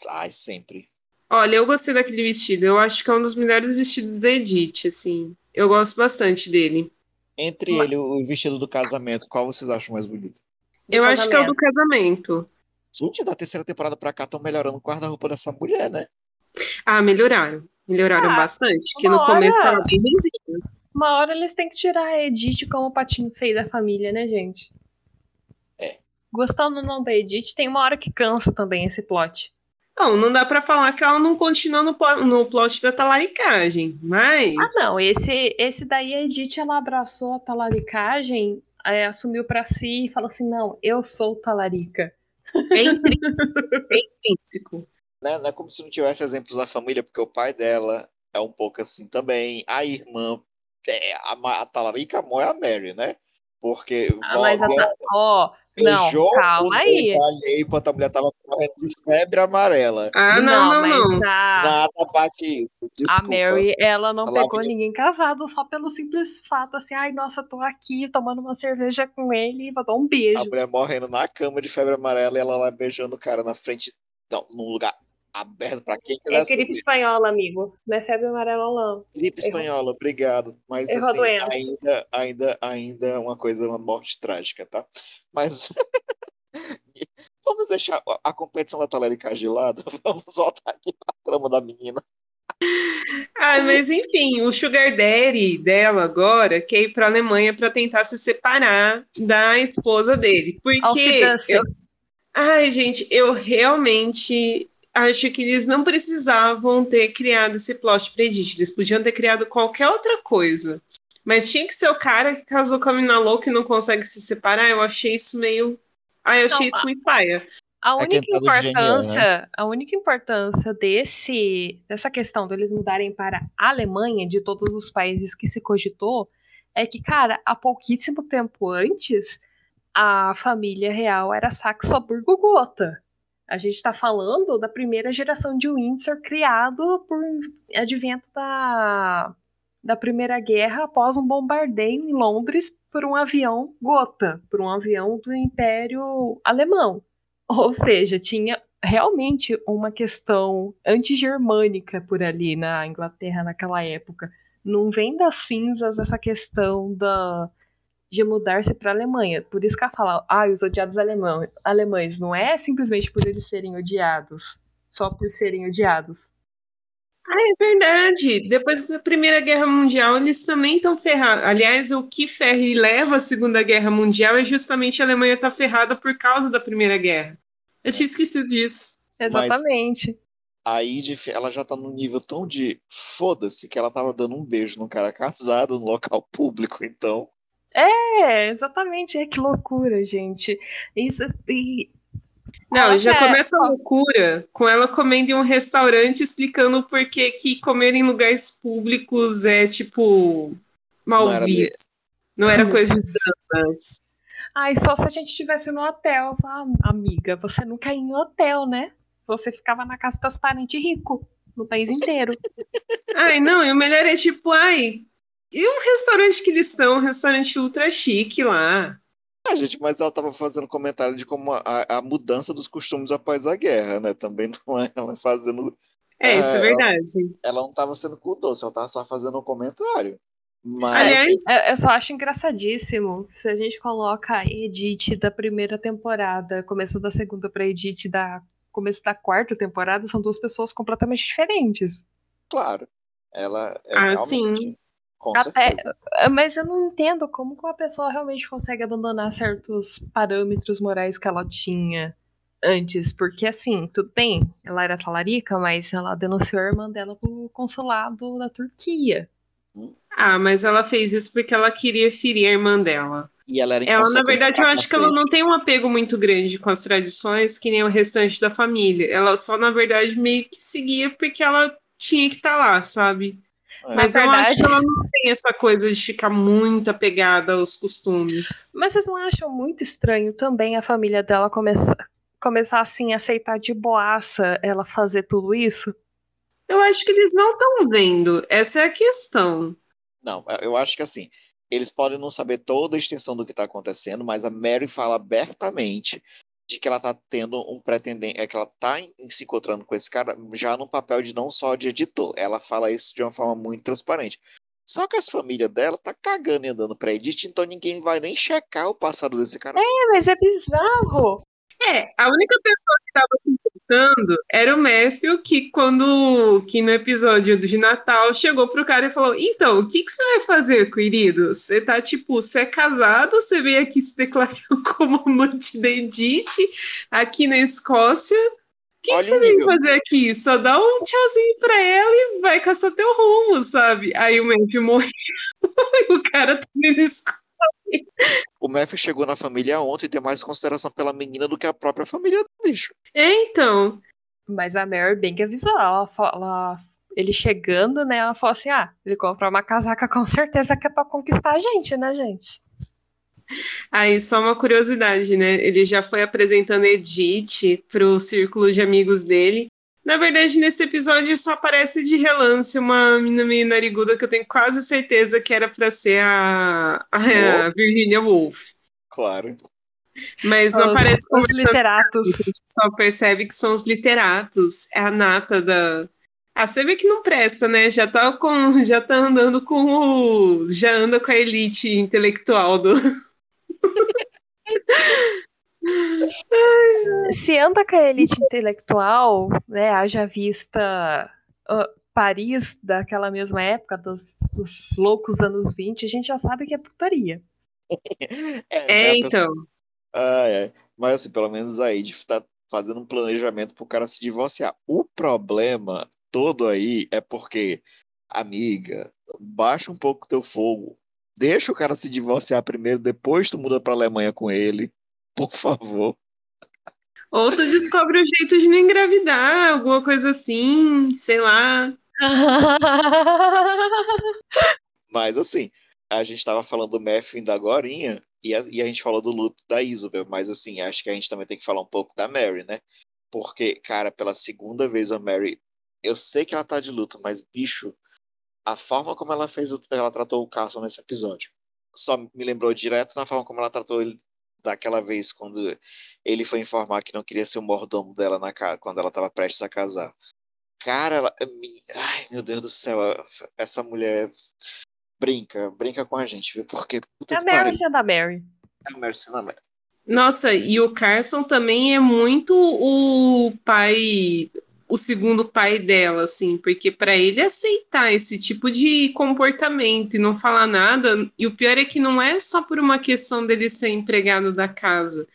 Ai, sempre. Olha, eu gostei daquele vestido. Eu acho que é um dos melhores vestidos da Edith, assim. Eu gosto bastante dele. Entre Mas... ele e o vestido do casamento, qual vocês acham mais bonito? Eu acho que é o do casamento. Gente, da terceira temporada pra cá estão melhorando o guarda-roupa dessa mulher, né? Ah, melhoraram. Melhoraram ah, bastante. Que no hora... começo tava bem ruimzinho. Uma hora eles têm que tirar a Edith como o patinho feio da família, né, gente? É. Gostando ou não da Edith, tem uma hora que cansa também esse plot. Não, não dá para falar que ela não continua no, no plot da talaricagem, mas. Ah, não. Esse, esse daí a Edith ela abraçou a talaricagem, é, assumiu para si e falou assim: não, eu sou talarica. É intrínseco. é intrínseco. Né? Não é como se não tivesse exemplos da família, porque o pai dela é um pouco assim também. A irmã, é, a, a talarica amor é a Mary, né? Porque. Ah, mas a, ó, não, Beijou calma aí. Falei enquanto a mulher tava correndo de febre amarela. Ah, não, não, não. não. A... Nada bate isso. Desculpa. A Mary, ela não ela pegou ninguém casado só pelo simples fato, assim, ai, nossa, tô aqui tomando uma cerveja com ele e vou dar um beijo. A mulher morrendo na cama de febre amarela e ela lá beijando o cara na frente, não, num lugar aberto para quem quiser. É gripe espanhola, amigo. Não é febre amarela, não. Gripe espanhola, obrigado. Mas Errou assim, ainda, ainda, ainda é uma coisa, uma morte trágica, tá? Mas vamos deixar a competição da talericagem de lado. Vamos voltar aqui pra trama da menina. Ah, mas enfim, o Sugar Daddy dela agora quer ir para a Alemanha para tentar se separar da esposa dele. Porque. Eu... Ai, gente, eu realmente acho que eles não precisavam ter criado esse plot Edith. Eles podiam ter criado qualquer outra coisa. Mas tinha que ser o cara que casou com a mina louca e não consegue se separar. Eu achei isso meio. Ah, eu achei não, isso muito paia. A é única é importância, né? a única importância desse dessa questão deles mudarem para a Alemanha de todos os países que se cogitou é que, cara, há pouquíssimo tempo antes a família real era Saxo-Burgo-Gotha. A gente está falando da primeira geração de Windsor criado por advento da, da Primeira Guerra após um bombardeio em Londres por um avião Gotha, por um avião do Império Alemão. Ou seja, tinha realmente uma questão antigermânica por ali na Inglaterra naquela época. Não vem das cinzas essa questão da de mudar-se para a Alemanha. Por isso que ela fala, ah, os odiados alemães, alemães. Não é simplesmente por eles serem odiados, só por serem odiados. Ah, é verdade. Depois da Primeira Guerra Mundial, eles também estão ferrados. Aliás, o que ferra e leva a Segunda Guerra Mundial é justamente a Alemanha estar tá ferrada por causa da Primeira Guerra. Eu tinha esquecido disso. Exatamente. Mas a ela já tá num nível tão de foda-se que ela tava dando um beijo num cara casado no local público, então. É, exatamente. É que loucura, gente. Isso. E não, já começa a loucura com ela comendo em um restaurante explicando por que que comer em lugares públicos é, tipo, mal não visto. Não era coisa de damas. Ai, só se a gente estivesse no hotel. Ah, amiga, você nunca ia em hotel, né? Você ficava na casa dos seus parentes ricos, no país inteiro. ai, não, e o melhor é tipo, ai, e um restaurante que eles estão, um restaurante ultra chique lá. Ah, gente, mas ela estava fazendo comentário de como a, a, mudança dos costumes após a guerra, né? Também não é ela fazendo. É, isso é, é verdade. Ela, ela não estava sendo com doce, ela estava só fazendo um comentário. Mas... Aliás, eu, eu só acho engraçadíssimo se a gente coloca a Edith da primeira temporada, começo da segunda para Edith da começo da quarta temporada, são duas pessoas completamente diferentes. Claro. Ela é ah, sim. Com Até, eh, mas eu não entendo como que uma pessoa realmente consegue abandonar certos parâmetros morais que ela tinha antes. Porque, assim, tudo bem, ela era talarica, mas ela denunciou a irmã dela pro consulado da Turquia. Ah, mas ela fez isso porque ela queria ferir a irmã dela. E ela, era ela na verdade, eu acho que ela não tem um apego muito grande com as tradições que nem o restante da família. Ela só, na verdade, meio que seguia porque ela tinha que estar tá lá, sabe? É. Mas Na eu verdade... acho que ela não tem essa coisa de ficar muito apegada aos costumes. Mas vocês não acham muito estranho também a família dela começar, começar assim, a aceitar de boaça ela fazer tudo isso? Eu acho que eles não estão vendo. Essa é a questão. Não, eu acho que assim, eles podem não saber toda a extensão do que está acontecendo, mas a Mary fala abertamente de que ela tá tendo um pretendente, é que ela tá se encontrando com esse cara já no papel de não só de editor. Ela fala isso de uma forma muito transparente. Só que as famílias dela tá cagando e andando pra edit, então ninguém vai nem checar o passado desse cara. É, mas é bizarro. É, a única pessoa que estava se importando era o Matthew, que quando, que no episódio de Natal, chegou pro cara e falou, então, o que, que você vai fazer, querido? Você tá, tipo, você é casado, você veio aqui se declarou como amante da Edith, aqui na Escócia, o que, que você veio fazer aqui? Só dá um tchauzinho pra ela e vai caçar teu rumo, sabe? Aí o Matthew morreu, e o cara tá Escócia o Matthew chegou na família ontem e tem mais consideração pela menina do que a própria família do bicho. É, então. Mas a Mary bem que avisou. Ela, ela, ele chegando, né? Ela falou assim: ah, ele comprou uma casaca com certeza que é pra conquistar a gente, né, gente? Aí, só uma curiosidade, né? Ele já foi apresentando Edith pro círculo de amigos dele. Na verdade, nesse episódio só aparece de relance uma menina meio nariguda que eu tenho quase certeza que era para ser a, a, Virginia Woolf. Claro. Mas não os, aparece os literatos. A gente só percebe que são os literatos. É a nata da. Ah, você vê que não presta, né? Já tá com. Já tá andando com o. Já anda com a elite intelectual do. Se anda com a elite intelectual, né, haja vista uh, Paris daquela mesma época, dos, dos, loucos anos 20, a gente já sabe que é putaria. É, é então. Ah, é. Mas assim, pelo menos aí de estar tá fazendo um planejamento pro cara se divorciar. O problema todo aí é porque, amiga, baixa um pouco teu fogo. Deixa o cara se divorciar primeiro, depois tu muda pra Alemanha com ele por favor. Ou tu descobre o jeito de não engravidar, alguma coisa assim, sei lá. Mas assim, a gente estava falando do Matthew ainda agora e a, e a gente falou do luto da Isabel, mas assim, acho que a gente também tem que falar um pouco da Mary, né? Porque, cara, pela segunda vez a Mary, eu sei que ela tá de luto, mas bicho, a forma como ela fez, ela tratou o Carson nesse episódio, só me lembrou direto na forma como ela tratou ele daquela vez quando ele foi informar que não queria ser o mordomo dela na casa, quando ela estava prestes a casar. Cara, ela, ai meu Deus do céu, essa mulher brinca, brinca com a gente, viu? Porque é a Mary sendo a Mary. É a Mary sendo a Mary. Nossa, e o Carson também é muito o pai o segundo pai dela, assim, porque para ele aceitar esse tipo de comportamento e não falar nada, e o pior é que não é só por uma questão dele ser empregado da casa,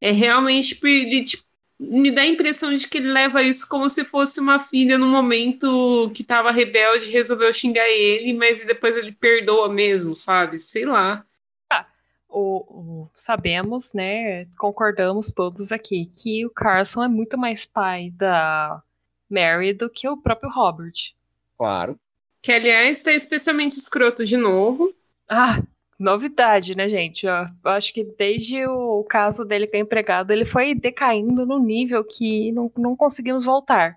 é realmente por ele, tipo, me dá a impressão de que ele leva isso como se fosse uma filha no momento que tava rebelde, resolveu xingar ele, mas depois ele perdoa mesmo, sabe? Sei lá. Ah, o, o, sabemos, né? Concordamos todos aqui que o Carson é muito mais pai da Mary do que o próprio Robert. Claro. Que, aliás, tá especialmente escroto de novo. Ah, novidade, né, gente? Eu acho que desde o caso dele com a empregada, ele foi decaindo no nível que não, não conseguimos voltar.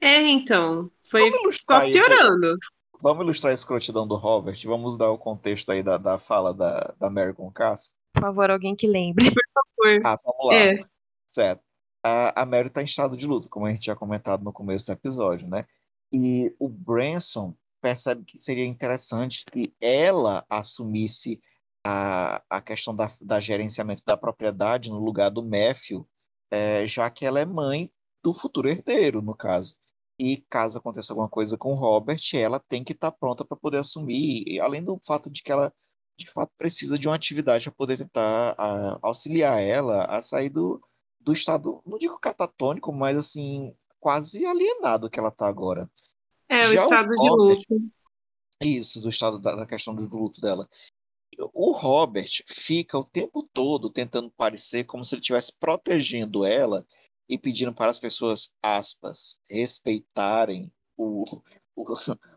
É, então. Foi só piorando. Aí, vamos ilustrar a escrotidão do Robert. Vamos dar o contexto aí da, da fala da, da Mary com o Cass. Por favor, alguém que lembre. Por favor. Ah, vamos lá. É. Certo a, a Mary está em estado de luto, como a gente já comentado no começo do episódio, né? E o Branson percebe que seria interessante que ela assumisse a, a questão da, da gerenciamento da propriedade no lugar do Matthew, é, já que ela é mãe do futuro herdeiro, no caso. E caso aconteça alguma coisa com o Robert, ela tem que estar tá pronta para poder assumir, além do fato de que ela de fato precisa de uma atividade para poder tentar a, auxiliar ela a sair do, do estado, não digo catatônico, mas assim, quase alienado que ela está agora. É, Já o estado o de luto. Isso, do estado da, da questão do luto dela. O Robert fica o tempo todo tentando parecer como se ele estivesse protegendo ela e pedindo para as pessoas, aspas, respeitarem o, o,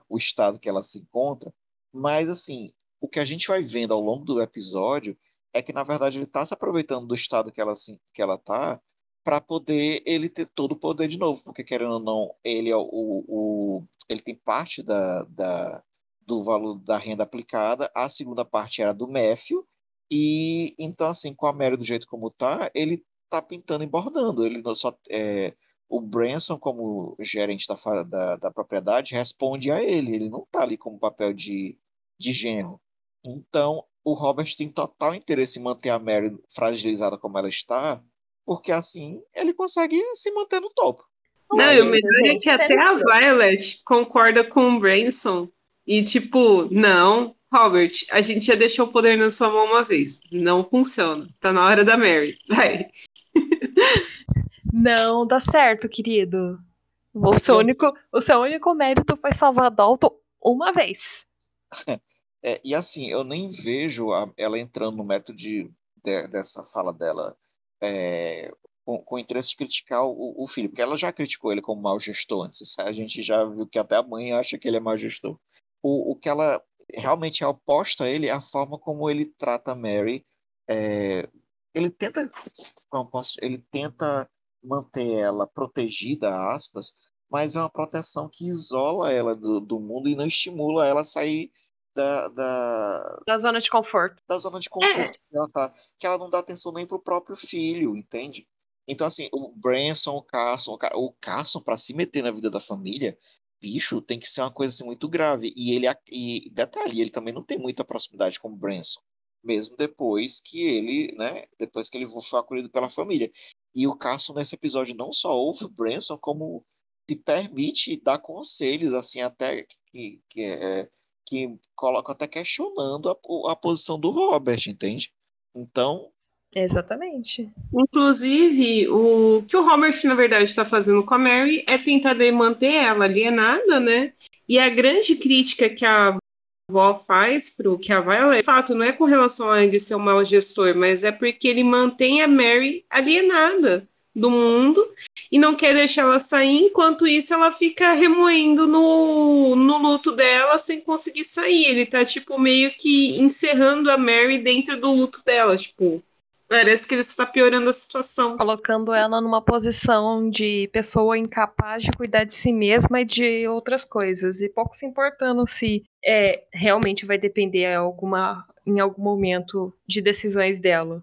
o estado que ela se encontra. Mas, assim, o que a gente vai vendo ao longo do episódio é que na verdade ele está se aproveitando do estado que ela assim, que ela tá para poder ele ter todo o poder de novo, porque querendo ou não, ele é o, o ele tem parte da, da, do valor da renda aplicada, a segunda parte era do Matthew, e então assim, com a Mary do jeito como tá, ele tá pintando e bordando, ele só é, o Branson como gerente da, da, da propriedade responde a ele, ele não tá ali como papel de, de genro. Então, o Robert tem total interesse em manter a Mary fragilizada como ela está, porque assim ele consegue se manter no topo. Não, e o melhor é que até a Violet concorda com o Branson. E tipo, não, Robert, a gente já deixou o poder na sua mão uma vez. Não funciona. Tá na hora da Mary. Vai. Não dá certo, querido. O seu único, o seu único mérito foi salvar Dalton uma vez. É, e assim, eu nem vejo a, ela entrando no método de, de, dessa fala dela é, com, com interesse de criticar o, o, filho, porque ela já criticou ele como mau gestor antes. A gente já viu que até a mãe acha que ele é mau gestor. O, o que ela realmente é oposta a ele é a forma como ele trata Mary. É, ele tenta, ele tenta manter ela protegida, aspas, mas é uma proteção que isola ela do, do mundo e não estimula ela a sair da, da, da zona de conforto. Da zona de conforto é. que ela tá. Que ela não dá atenção nem pro próprio filho, entende? Então, assim, o Branson, o Carson, o Carson, para se meter na vida da família, bicho, tem que ser uma coisa assim, muito grave. E ele, e detalhe, ele também não tem muita proximidade com o Branson, mesmo depois que ele, né, depois que ele foi acolhido pela família. E o Carson, nesse episódio, não só ouve o Branson, como se permite dar conselhos, assim, até que, que é, que colocam até questionando a, a posição do Robert, entende? Então. Exatamente. Inclusive, o que o Robert, na verdade, está fazendo com a Mary é tentar manter ela alienada, né? E a grande crítica que a avó faz pro que a Violet, de fato, não é com relação a ele ser um mau gestor, mas é porque ele mantém a Mary alienada do mundo e não quer deixar ela sair, enquanto isso ela fica remoendo no, no luto dela sem conseguir sair. Ele tá, tipo, meio que encerrando a Mary dentro do luto dela, tipo. Parece que ele está piorando a situação. Colocando ela numa posição de pessoa incapaz de cuidar de si mesma e de outras coisas. E pouco se importando se é, realmente vai depender alguma, em algum momento de decisões dela.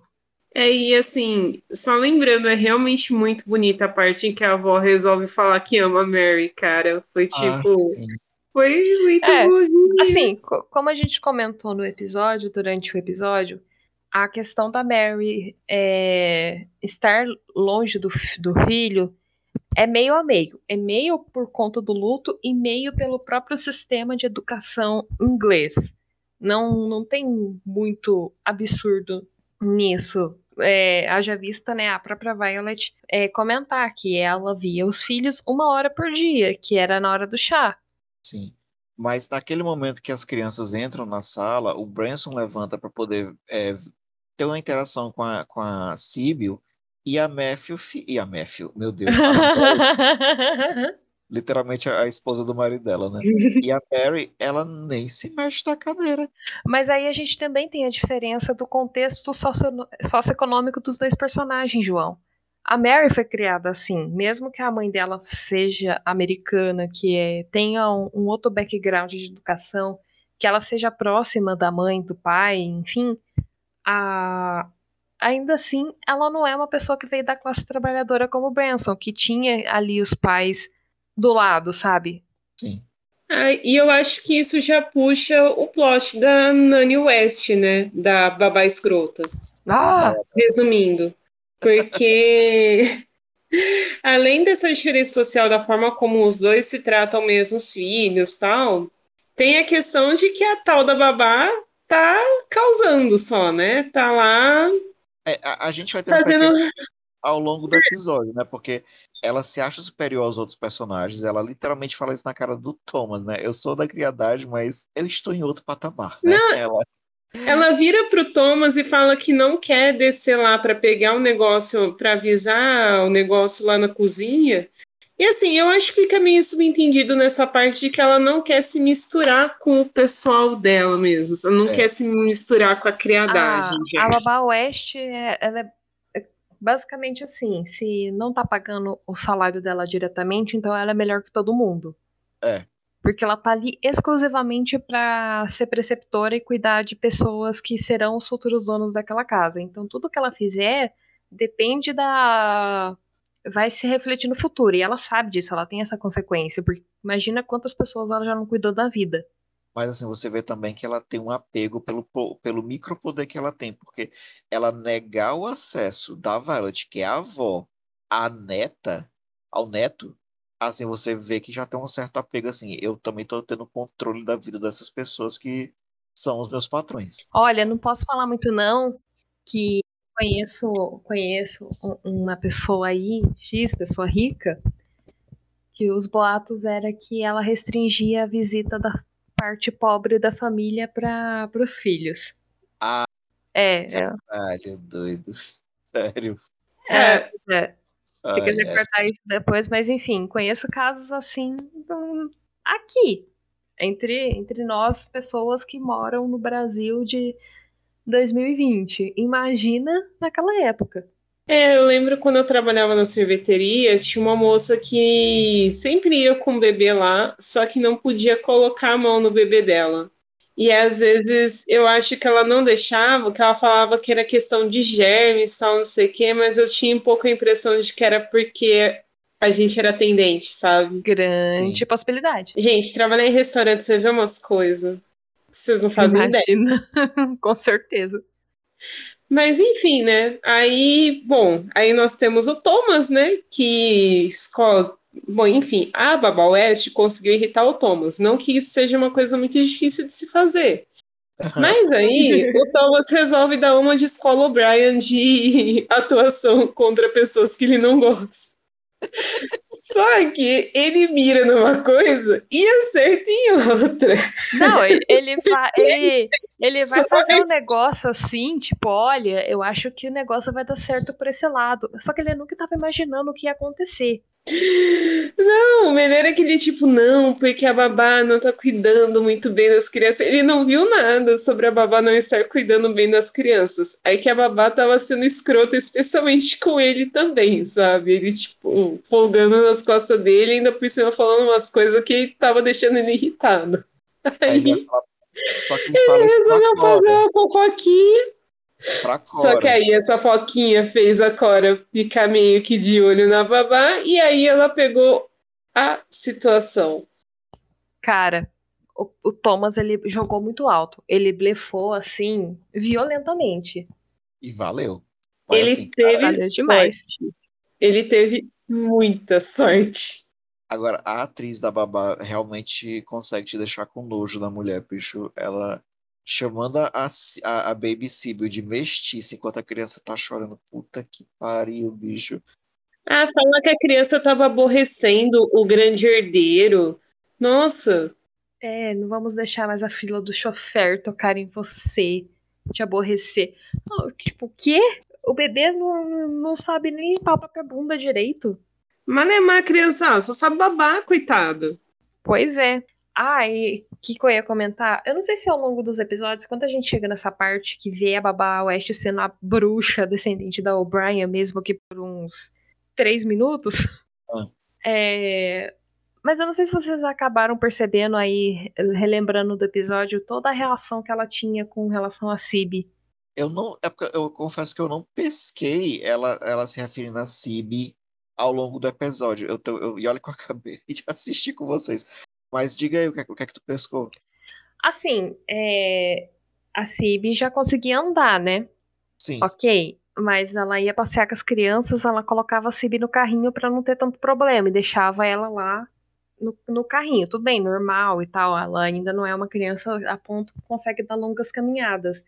É, e assim, só lembrando, é realmente muito bonita a parte em que a avó resolve falar que ama a Mary, cara. Foi ah, tipo. Ah, foi muito é, bonito. Assim, como a gente comentou no episódio, durante o episódio, a questão da Mary é, estar longe do, do filho é meio a meio. É meio por conta do luto e meio pelo próprio sistema de educação inglês. Não, não tem muito absurdo nisso. É, haja vista, né, a própria Violet é, comentar que ela via os filhos uma hora por dia, que era na hora do chá. Sim. Mas naquele momento que as crianças entram na sala, o Branson levanta para poder é, ter uma interação com a, com a Sibyl e a Matthew, e a Matthew, meu Deus, literalmente a, esposa do marido dela, né? E a Mary, ela nem se mexe da cadeira. Mas aí a gente também tem a diferença do contexto socio socioeconômico dos dois personagens, João. A Mary foi criada assim, mesmo que a mãe dela seja americana, que é, tenha um, um outro background de educação, que ela seja próxima da mãe, do pai, enfim, a, ainda assim, ela não é uma pessoa que veio da classe trabalhadora como Branson, que tinha ali os pais do lado, sabe? Sim. Ah, e eu acho que isso já puxa o plot da Nani West, né? Da babá escrota. Ah! Resumindo. Porque além dessa diferença social da forma como os dois se tratam mesmo os filhos tal, tem a questão de que a tal da babá tá causando só, né? Tá lá é, a, a, gente vai ter Fazendo... um ao longo do episódio, né? Porque ela se acha superior aos outros personagens. Ela literalmente fala isso na cara do Thomas, né? Eu sou da criadagem, mas eu estou em outro patamar. Né? Não, ela... ela vira pro Thomas e fala que não quer descer lá para pegar o um negócio, para avisar o negócio lá na cozinha. E assim, eu acho que fica meio subentendido nessa parte de que ela não quer se misturar com o pessoal dela mesmo. Ela não é. quer se misturar com a criadagem. A, a Babá Oeste, é, ela é basicamente assim: se não tá pagando o salário dela diretamente, então ela é melhor que todo mundo. É. Porque ela tá ali exclusivamente para ser preceptora e cuidar de pessoas que serão os futuros donos daquela casa. Então tudo que ela fizer depende da vai se refletir no futuro. E ela sabe disso, ela tem essa consequência. Porque imagina quantas pessoas ela já não cuidou da vida. Mas assim, você vê também que ela tem um apego pelo, pelo micropoder que ela tem, porque ela negar o acesso da Violet, que é a avó, à neta, ao neto, assim, você vê que já tem um certo apego, assim, eu também tô tendo controle da vida dessas pessoas que são os meus patrões. Olha, não posso falar muito não, que conheço, conheço uma pessoa aí, X, pessoa rica, que os boatos era que ela restringia a visita da parte pobre da família para os filhos. Ah. É. é. Caralho, doido. Sério. É, é. Se quiser cortar isso depois, mas enfim, conheço casos assim aqui, entre, entre nós, pessoas que moram no Brasil de 2020. Imagina naquela época. É, eu lembro quando eu trabalhava na sorveteria, tinha uma moça que sempre ia com o bebê lá, só que não podia colocar a mão no bebê dela. E às vezes eu acho que ela não deixava, que ela falava que era questão de germes, tal, não sei o quê, mas eu tinha um pouco a impressão de que era porque a gente era atendente, sabe? Grande Sim. possibilidade. Gente, trabalhar em restaurante, você vê umas coisas. Vocês não fazem Imagina. ideia. Com certeza. Mas enfim, né? Aí, bom, aí nós temos o Thomas, né? Que escola. Bom, enfim, a Baba West conseguiu irritar o Thomas. Não que isso seja uma coisa muito difícil de se fazer. Mas aí o Thomas resolve dar uma de escola O'Brien de atuação contra pessoas que ele não gosta. Só que ele mira numa coisa e acerta em outra. Não, ele, ele, ele, ele vai fazer um negócio assim, tipo, olha, eu acho que o negócio vai dar certo por esse lado. Só que ele nunca estava imaginando o que ia acontecer. Não, o melhor é que ele, tipo, não, porque a babá não tá cuidando muito bem das crianças. Ele não viu nada sobre a babá não estar cuidando bem das crianças. Aí que a babá tava sendo escrota, especialmente com ele também, sabe? Ele, tipo, folgando nas costas dele, ainda por cima falando umas coisas que tava deixando ele irritado. Aí, Aí ele, ele resolveu fazer uma fofoquinha só que aí essa foquinha fez a Cora ficar meio que de olho na babá e aí ela pegou a situação. Cara, o, o Thomas ele jogou muito alto. Ele blefou assim violentamente. E valeu. Mas, ele assim, teve cara, sorte. Ele teve Muita sorte. Agora, a atriz da babá realmente consegue te deixar com nojo da mulher, bicho. Ela chamando a, a, a Baby Sibyl de mestiça enquanto a criança tá chorando. Puta que pariu, bicho. Ah, fala que a criança tava aborrecendo o grande herdeiro. Nossa. É, não vamos deixar mais a fila do chofer tocar em você, te aborrecer. Oh, tipo, o quê? O bebê não, não sabe nem limpar a própria bunda direito. Mas não é má criança, só sabe babar, coitado. Pois é. Ah, e que, que eu ia comentar? Eu não sei se ao longo dos episódios, quando a gente chega nessa parte que vê a Babá West sendo a bruxa descendente da O'Brien, mesmo que por uns três minutos. Ah. É... Mas eu não sei se vocês acabaram percebendo aí, relembrando do episódio, toda a relação que ela tinha com relação a Cib. Eu não. É porque eu confesso que eu não pesquei ela, ela se referindo a Cib ao longo do episódio. Eu, tô, eu, e olha que eu acabei de assistir com vocês. Mas diga aí o que, é, o que é que tu pescou. Assim, é... a Cib já conseguia andar, né? Sim. Ok, mas ela ia passear com as crianças, ela colocava a Cib no carrinho para não ter tanto problema e deixava ela lá no, no, carrinho. Tudo bem, normal e tal. Ela ainda não é uma criança a ponto que consegue dar longas caminhadas.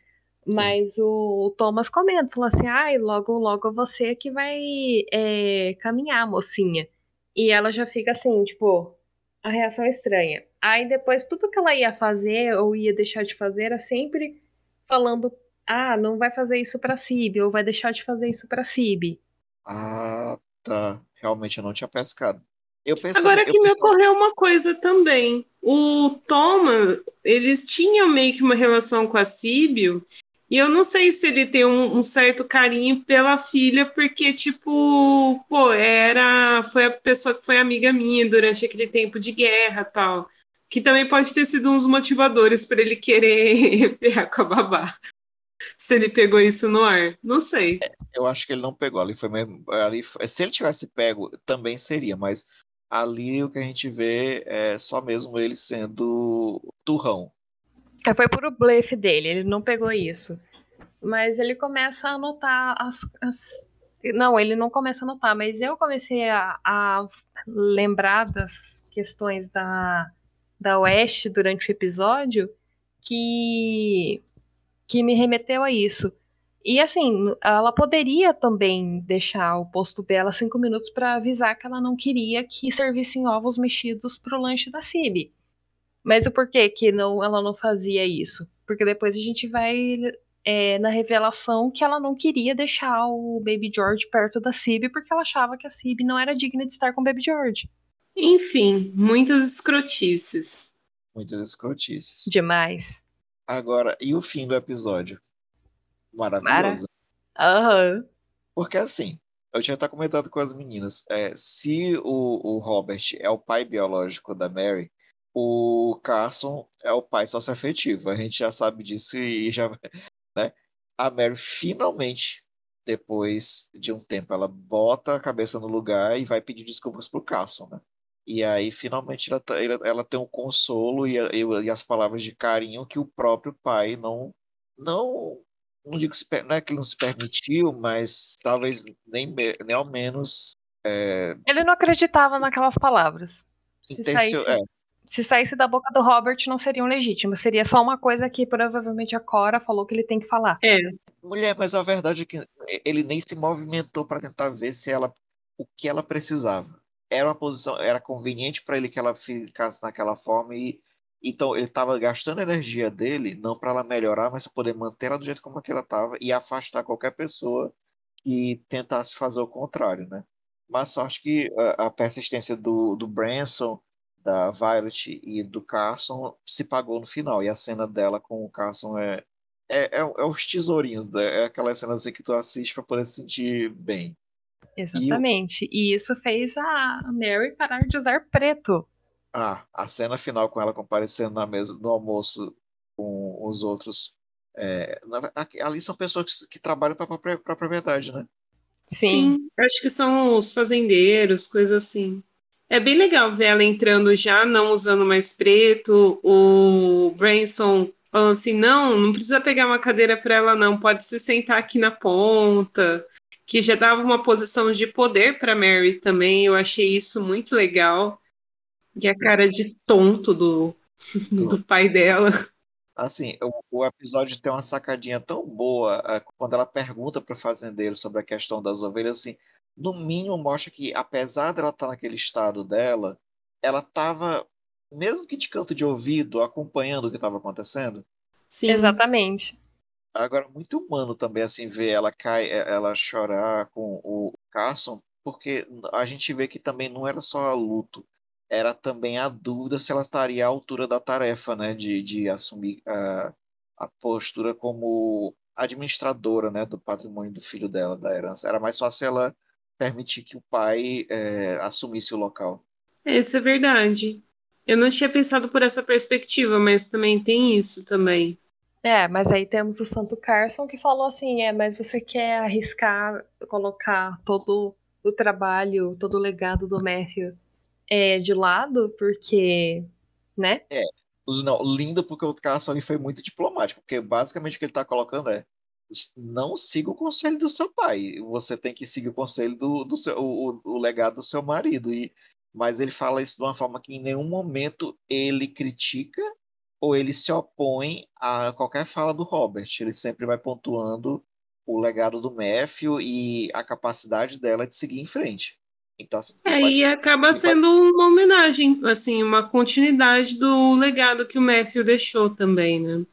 Mas o, o, Thomas comenta, fala assim, ai, logo, logo você que vai é, caminhar, mocinha. E ela já fica assim, tipo, a reação é estranha. Aí depois tudo que ela ia fazer ou ia deixar de fazer era sempre falando: "Ah, não vai fazer isso para Cib ou vai deixar de fazer isso para Cib". Ah, tá. Realmente eu não tinha pescado. Eu Agora que eu... me ocorreu uma coisa também. O Thomas, eles tinham meio que uma relação com a Síbio e eu não sei se ele tem um, um, certo carinho pela filha, porque, tipo, pô, era. Foi a pessoa que foi amiga minha durante aquele tempo de guerra tal. Que também pode ter sido uns motivadores para ele querer pegar com a babá. Se ele pegou isso no ar. Não sei. É, eu acho que ele não pegou. Ali foi mesmo. Ali, se ele tivesse pego, também seria, mas ali o que a gente vê é só mesmo ele sendo turrão. É, foi por o blefe dele, ele não pegou isso. Mas ele começa a notar as, as... Não, ele não começa a notar, mas eu comecei a, a lembrar das questões da, da Oeste durante o episódio que, que me remeteu a isso. E assim, ela poderia também deixar o posto dela cinco minutos para avisar que ela não queria que servissem ovos mexidos pro lanche da Cib. Mas o porquê que não, ela não fazia isso? Porque depois a gente vai é, na revelação que ela não queria deixar o Baby George perto da Cib porque ela achava que a Cib não era digna de estar com o Baby George. Enfim, muitas escrotices. Muitas escrotices. Demais. Agora, e o fim do episódio? Maravilhoso. Aham. Uhum. Porque assim, eu tinha até comentado com as meninas, é, se o, o Robert é o pai biológico da Mary, o Carson é o pai socioafetivo. A gente já sabe disso e já. Né? A Mary finalmente, depois de um tempo, ela bota a cabeça no lugar e vai pedir desculpas pro Carson, né? E aí, finalmente, ela, tá, ela tem um consolo e, e, e, as palavras de carinho que o próprio pai não. Não, não digo se, não é que ele não se permitiu, mas talvez nem, nem ao menos. É... Ele não acreditava naquelas palavras. Intencio, é, se saísse da boca do Robert, não seriam legítimas. Seria só uma coisa que provavelmente a Cora falou que ele tem que falar. É. Mulher, mas a verdade é que ele nem se movimentou para tentar ver se ela o que ela precisava. Era uma posição, era conveniente para ele que ela ficasse naquela forma e então ele estava gastando energia dele não para ela melhorar, mas para poder manter ela do jeito como ela estava e afastar qualquer pessoa que tentasse fazer o contrário, né? Mas só acho que a, a persistência do, do Branson da Violet e do Carson se pagou no final. E a cena dela com o Carson é, é, é, é os tesourinhos, né? é aquela cena assim que tu assiste para poder se sentir bem. Exatamente. E, e, isso fez a Mary parar de usar preto. Ah, a cena final com ela comparecendo na mesa do almoço com os outros. É, ali são pessoas que, que trabalham para a propriedade, né? Sim. Sim, acho que são os fazendeiros, coisas assim. É bem legal ver ela entrando já, não usando mais preto. O Branson falando assim: não, não precisa pegar uma cadeira para ela, não, pode se sentar aqui na ponta. que já dava uma posição de poder para Mary também. Eu achei isso muito legal. E a cara de tonto do, do pai dela. Assim, o, o, episódio tem uma sacadinha tão boa é, quando ela pergunta para o fazendeiro sobre a questão das ovelhas, assim, no mínimo mostra que, apesar dela estar tá naquele estado dela, ela estava, mesmo que de canto de ouvido, acompanhando o que estava acontecendo. Sim. Exatamente. Agora, muito humano também, assim, ver ela cai, é, ela chorar com o Carson, porque a gente vê que também não era só luto, era também a dúvida se ela estaria à altura da tarefa, né, de, de assumir a, a postura como administradora, né, do patrimônio do filho dela, da herança. Era mais fácil ela permitir que o pai é, assumisse o local. Isso é verdade. Eu não tinha pensado por essa perspectiva, mas também tem isso também. É, mas aí temos o Santo Carson que falou assim: é, mas você quer arriscar colocar todo o trabalho, todo o legado do Matthew é, de lado, porque. né? É. Não, lindo porque o Carson ali foi muito diplomático, porque basicamente o que ele está colocando é não siga o conselho do seu pai. Você tem que seguir o conselho do, do seu, o, o legado do seu marido. E, mas ele fala isso de uma forma que em nenhum momento ele critica ou ele se opõe a qualquer fala do Robert. Ele sempre vai pontuando o legado do Matthew e a capacidade dela de seguir em frente. Então, assim, é, pode... e acaba sendo uma homenagem, assim, uma continuidade do legado que o Matthew deixou também, né?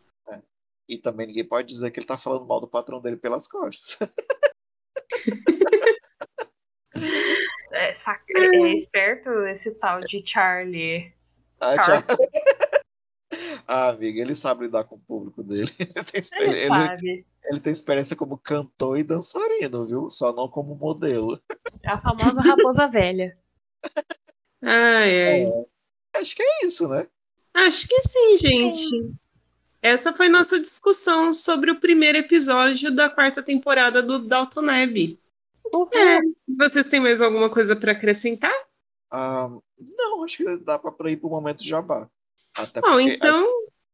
É. E também ninguém pode dizer que ele tá falando mal do patrão dele pelas costas. é, saca... é esperto esse tal de Charlie. Ah, Charlie. Ah, amiga, ele sabe lidar com o público dele. Ele, ele, sabe. ele tem experiência como cantor e dançarino, viu? Só não como modelo. É a famosa raposa velha. Ai, ai. É, acho que é isso, né? Acho que sim, gente. Sim. Essa foi nossa discussão sobre o primeiro episódio da quarta temporada do Dalton Abbey. Uhum. É, vocês têm mais alguma coisa para acrescentar? Ah, não, acho que dá para ir para o momento jabá. Até Bom, então.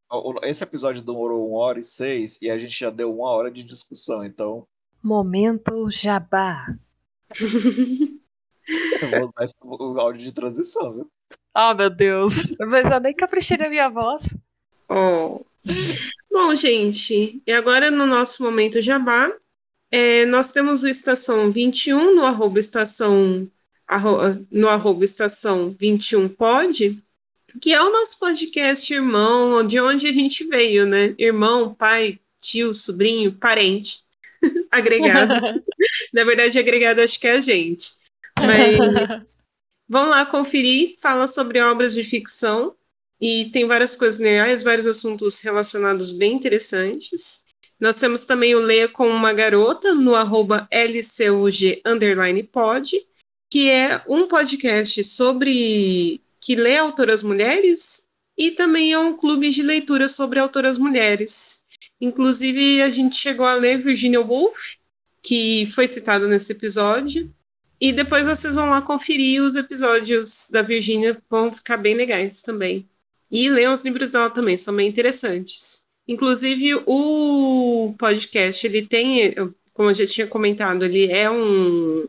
A, esse episódio demorou uma hora e seis e a gente já deu uma hora de discussão, então. Momento jabá. eu vou usar esse, o áudio de transição, viu? Oh, meu Deus. Mas eu nem caprichei na minha voz. Oh. Bom, gente, e agora no nosso momento jabá, é, nós temos o Estação 21 no arroba estação, arro, no arroba estação 21 pod, que é o nosso podcast irmão, de onde a gente veio, né? Irmão, pai, tio, sobrinho, parente, agregado. Na verdade, agregado acho que é a gente. Mas vão lá conferir, fala sobre obras de ficção e tem várias coisas legais, vários assuntos relacionados bem interessantes. Nós temos também o Leia com uma Garota no arroba LCUG pod, que é um podcast sobre que lê autoras mulheres e também é um clube de leitura sobre autoras mulheres. Inclusive, a gente chegou a ler Virginia Woolf, que foi citada nesse episódio. E depois vocês vão lá conferir os episódios da Virginia, vão ficar bem legais também. E leiam os livros dela também, são bem interessantes. Inclusive, o podcast, ele tem, como eu já tinha comentado, ele é um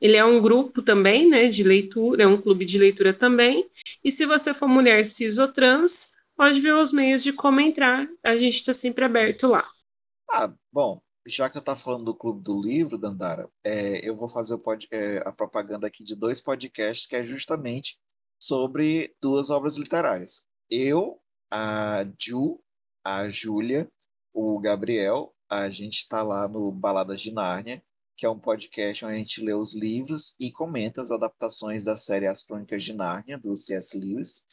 ele é um grupo também, né, de leitura, é um clube de leitura também. E se você for mulher cis ou trans, pode ver os meios de como entrar. A gente está sempre aberto lá. Ah, bom, já que eu estava falando do Clube do Livro, Dandara, é, eu vou fazer pod, é, a propaganda aqui de dois podcasts que é justamente sobre duas obras literárias. Eu, a Ju, a Júlia, o Gabriel, a gente está lá no Baladas de Nárnia, que é um podcast onde a gente lê os livros e comenta as adaptações da série As Crônicas de Nárnia, do C.S. Lewis.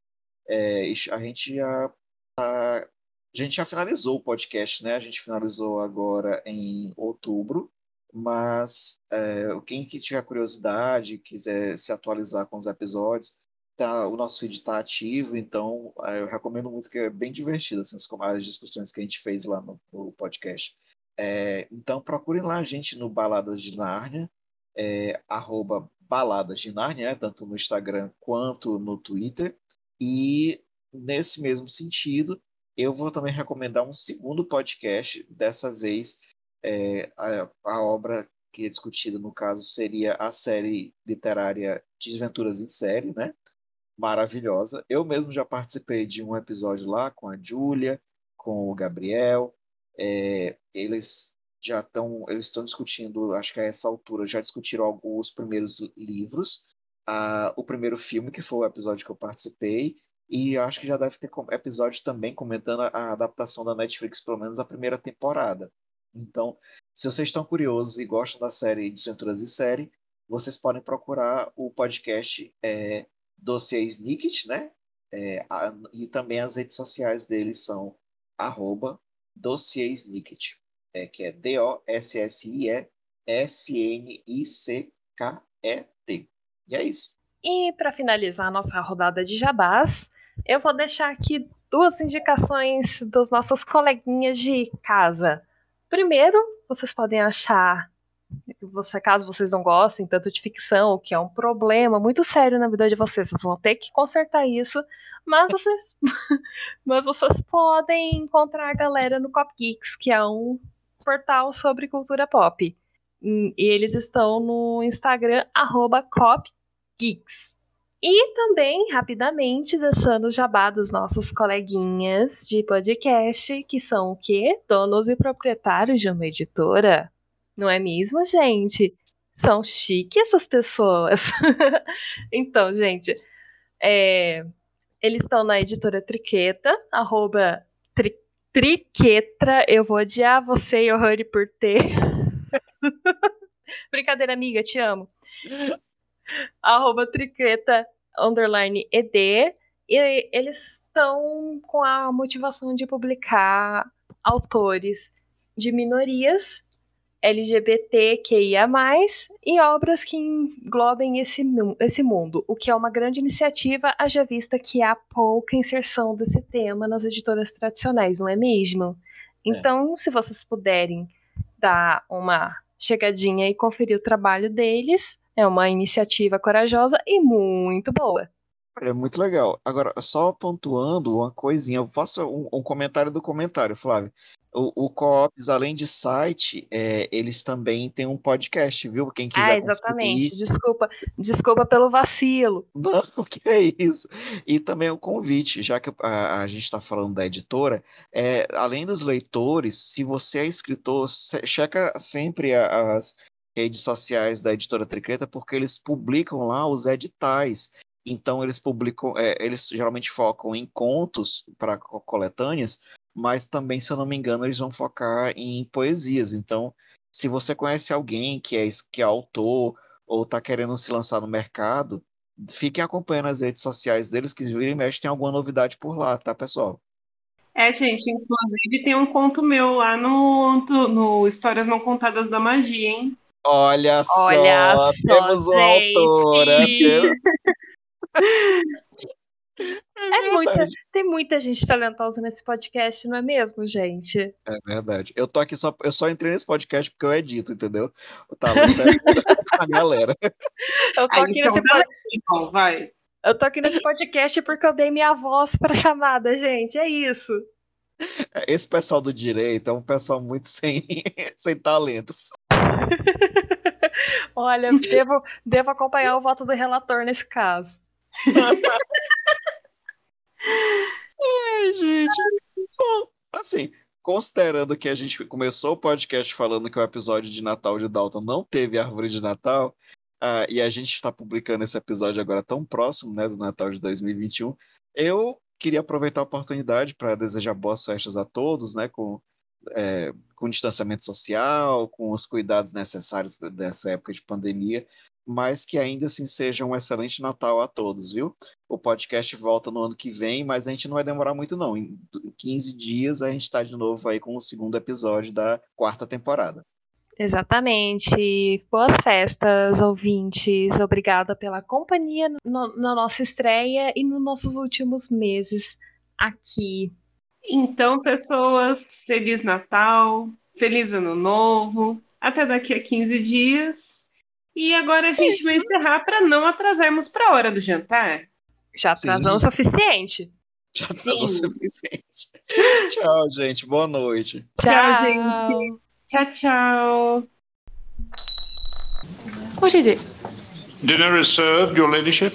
É, a gente já tá, a gente já finalizou o podcast, né? A gente finalizou agora em outubro, mas é, quem que tiver curiosidade, quiser se atualizar com os episódios, tá, o nosso feed está ativo, então é, eu recomendo muito que é bem divertido assim, as discussões que a gente fez lá no, no podcast. É, então procurem lá a gente no Baladas de Nárnia, é, arroba Baladas de Nárnia, né, tanto no Instagram quanto no Twitter. E nesse mesmo sentido, eu vou também recomendar um segundo podcast, dessa vez é, a, a, obra que é discutida, no caso, seria a série literária Desventuras em Série, né? Maravilhosa. Eu mesmo já participei de um episódio lá com a Júlia, com o Gabriel. É, eles já estão eles estão discutindo, acho que a essa altura já discutiram alguns primeiros livros. O primeiro filme, que foi o episódio que eu participei, e acho que já deve ter episódio também comentando a adaptação da Netflix, pelo menos a primeira temporada. Então, se vocês estão curiosos e gostam da série Desventuras e Série, vocês podem procurar o podcast é, Dossiê Snicket, né? É, a, e também as redes sociais deles são arroba Dossiê Snicket, é, que é D-O-S-S-I-E-S-N-I-C-K-E-T. E é isso. E para finalizar a nossa rodada de jabás, eu vou deixar aqui duas indicações dos nossos coleguinhas de casa. Primeiro, vocês podem achar, você, caso vocês não gostem tanto de ficção, que é um problema muito sério na vida de vocês, vocês vão ter que consertar isso, mas vocês, mas vocês podem encontrar a galera no Cop Geeks, que é um portal sobre cultura pop. E eles estão no Instagram, copgeeks. E também, rapidamente, deixando o jabá dos nossos coleguinhas de podcast, que são o quê? Donos e proprietários de uma editora. Não é mesmo, gente? São chiques essas pessoas. então, gente, é, eles estão na editora Triqueta, arroba tri, Triquetra. Eu vou odiar você e o Hurry por ter. Brincadeira, amiga, te amo arroba triqueta underline ed, e eles estão com a motivação de publicar autores de minorias LGBTQIA+, e obras que englobem esse, esse mundo, o que é uma grande iniciativa, haja vista que há pouca inserção desse tema nas editoras tradicionais, não é mesmo? É. Então, é. se vocês puderem dar uma chegadinha e conferir o trabalho deles, é uma iniciativa corajosa e muito boa. É muito legal. Agora, só pontuando uma coisinha, eu faço um, um comentário do comentário, Flávio. O, o Coops, além de site, é, eles também têm um podcast, viu? Quem quiser. Ah, exatamente. Desculpa, desculpa pelo vacilo. Não, o que é isso? E também o convite, já que a, a gente está falando da editora, é, além dos leitores, se você é escritor, checa sempre as redes sociais da editora Tricreta, porque eles publicam lá os editais. Então eles publicam, é, eles geralmente focam em contos para coletâneas, mas também, se eu não me engano, eles vão focar em poesias. Então, se você conhece alguém que é, que é autor ou está querendo se lançar no mercado, fiquem acompanhando as redes sociais deles, que vira e mexe tem alguma novidade por lá, tá, pessoal? É, gente, inclusive tem um conto meu lá no, no Histórias Não Contadas da Magia, hein? Olha, Olha só, temos uma autora. É, é muita, tem muita gente talentosa nesse podcast, não é mesmo, gente? É verdade. Eu tô aqui só, eu só entrei nesse podcast porque eu edito, entendeu? O talento é a galera. Eu tô, aqui nesse pod... Então, vai. eu tô aqui nesse podcast porque eu dei minha voz pra chamada, gente. É isso. Esse pessoal do direito é um pessoal muito sem, sem talentos. Olha, devo, devo acompanhar o voto do relator nesse caso. Ai, gente. Bom, assim, considerando que a gente começou o podcast falando que o episódio de Natal de Dalton não teve árvore de Natal, uh, e a gente está publicando esse episódio agora tão próximo né, do Natal de 2021, eu queria aproveitar a oportunidade para desejar boas festas a todos, né, com é, com distanciamento social, com os cuidados necessários dessa época de pandemia, mas que ainda assim seja um excelente Natal a todos, viu? O podcast volta no ano que vem, mas a gente não vai demorar muito não. Em 15 dias a gente está de novo aí com o segundo episódio da quarta temporada. Exatamente. Boas festas, ouvintes. Obrigada pela companhia no, na nossa estreia e nos nossos últimos meses aqui então, pessoas, Feliz Natal, Feliz Ano Novo, até daqui a 15 dias. E agora a gente vai encerrar para não atrasarmos para a hora do jantar. Já atrasou o suficiente. Já atrasou o suficiente. tchau, gente. Boa noite. Tchau, tchau gente. Tchau, tchau. What is it? Dinner is served, your ladyship.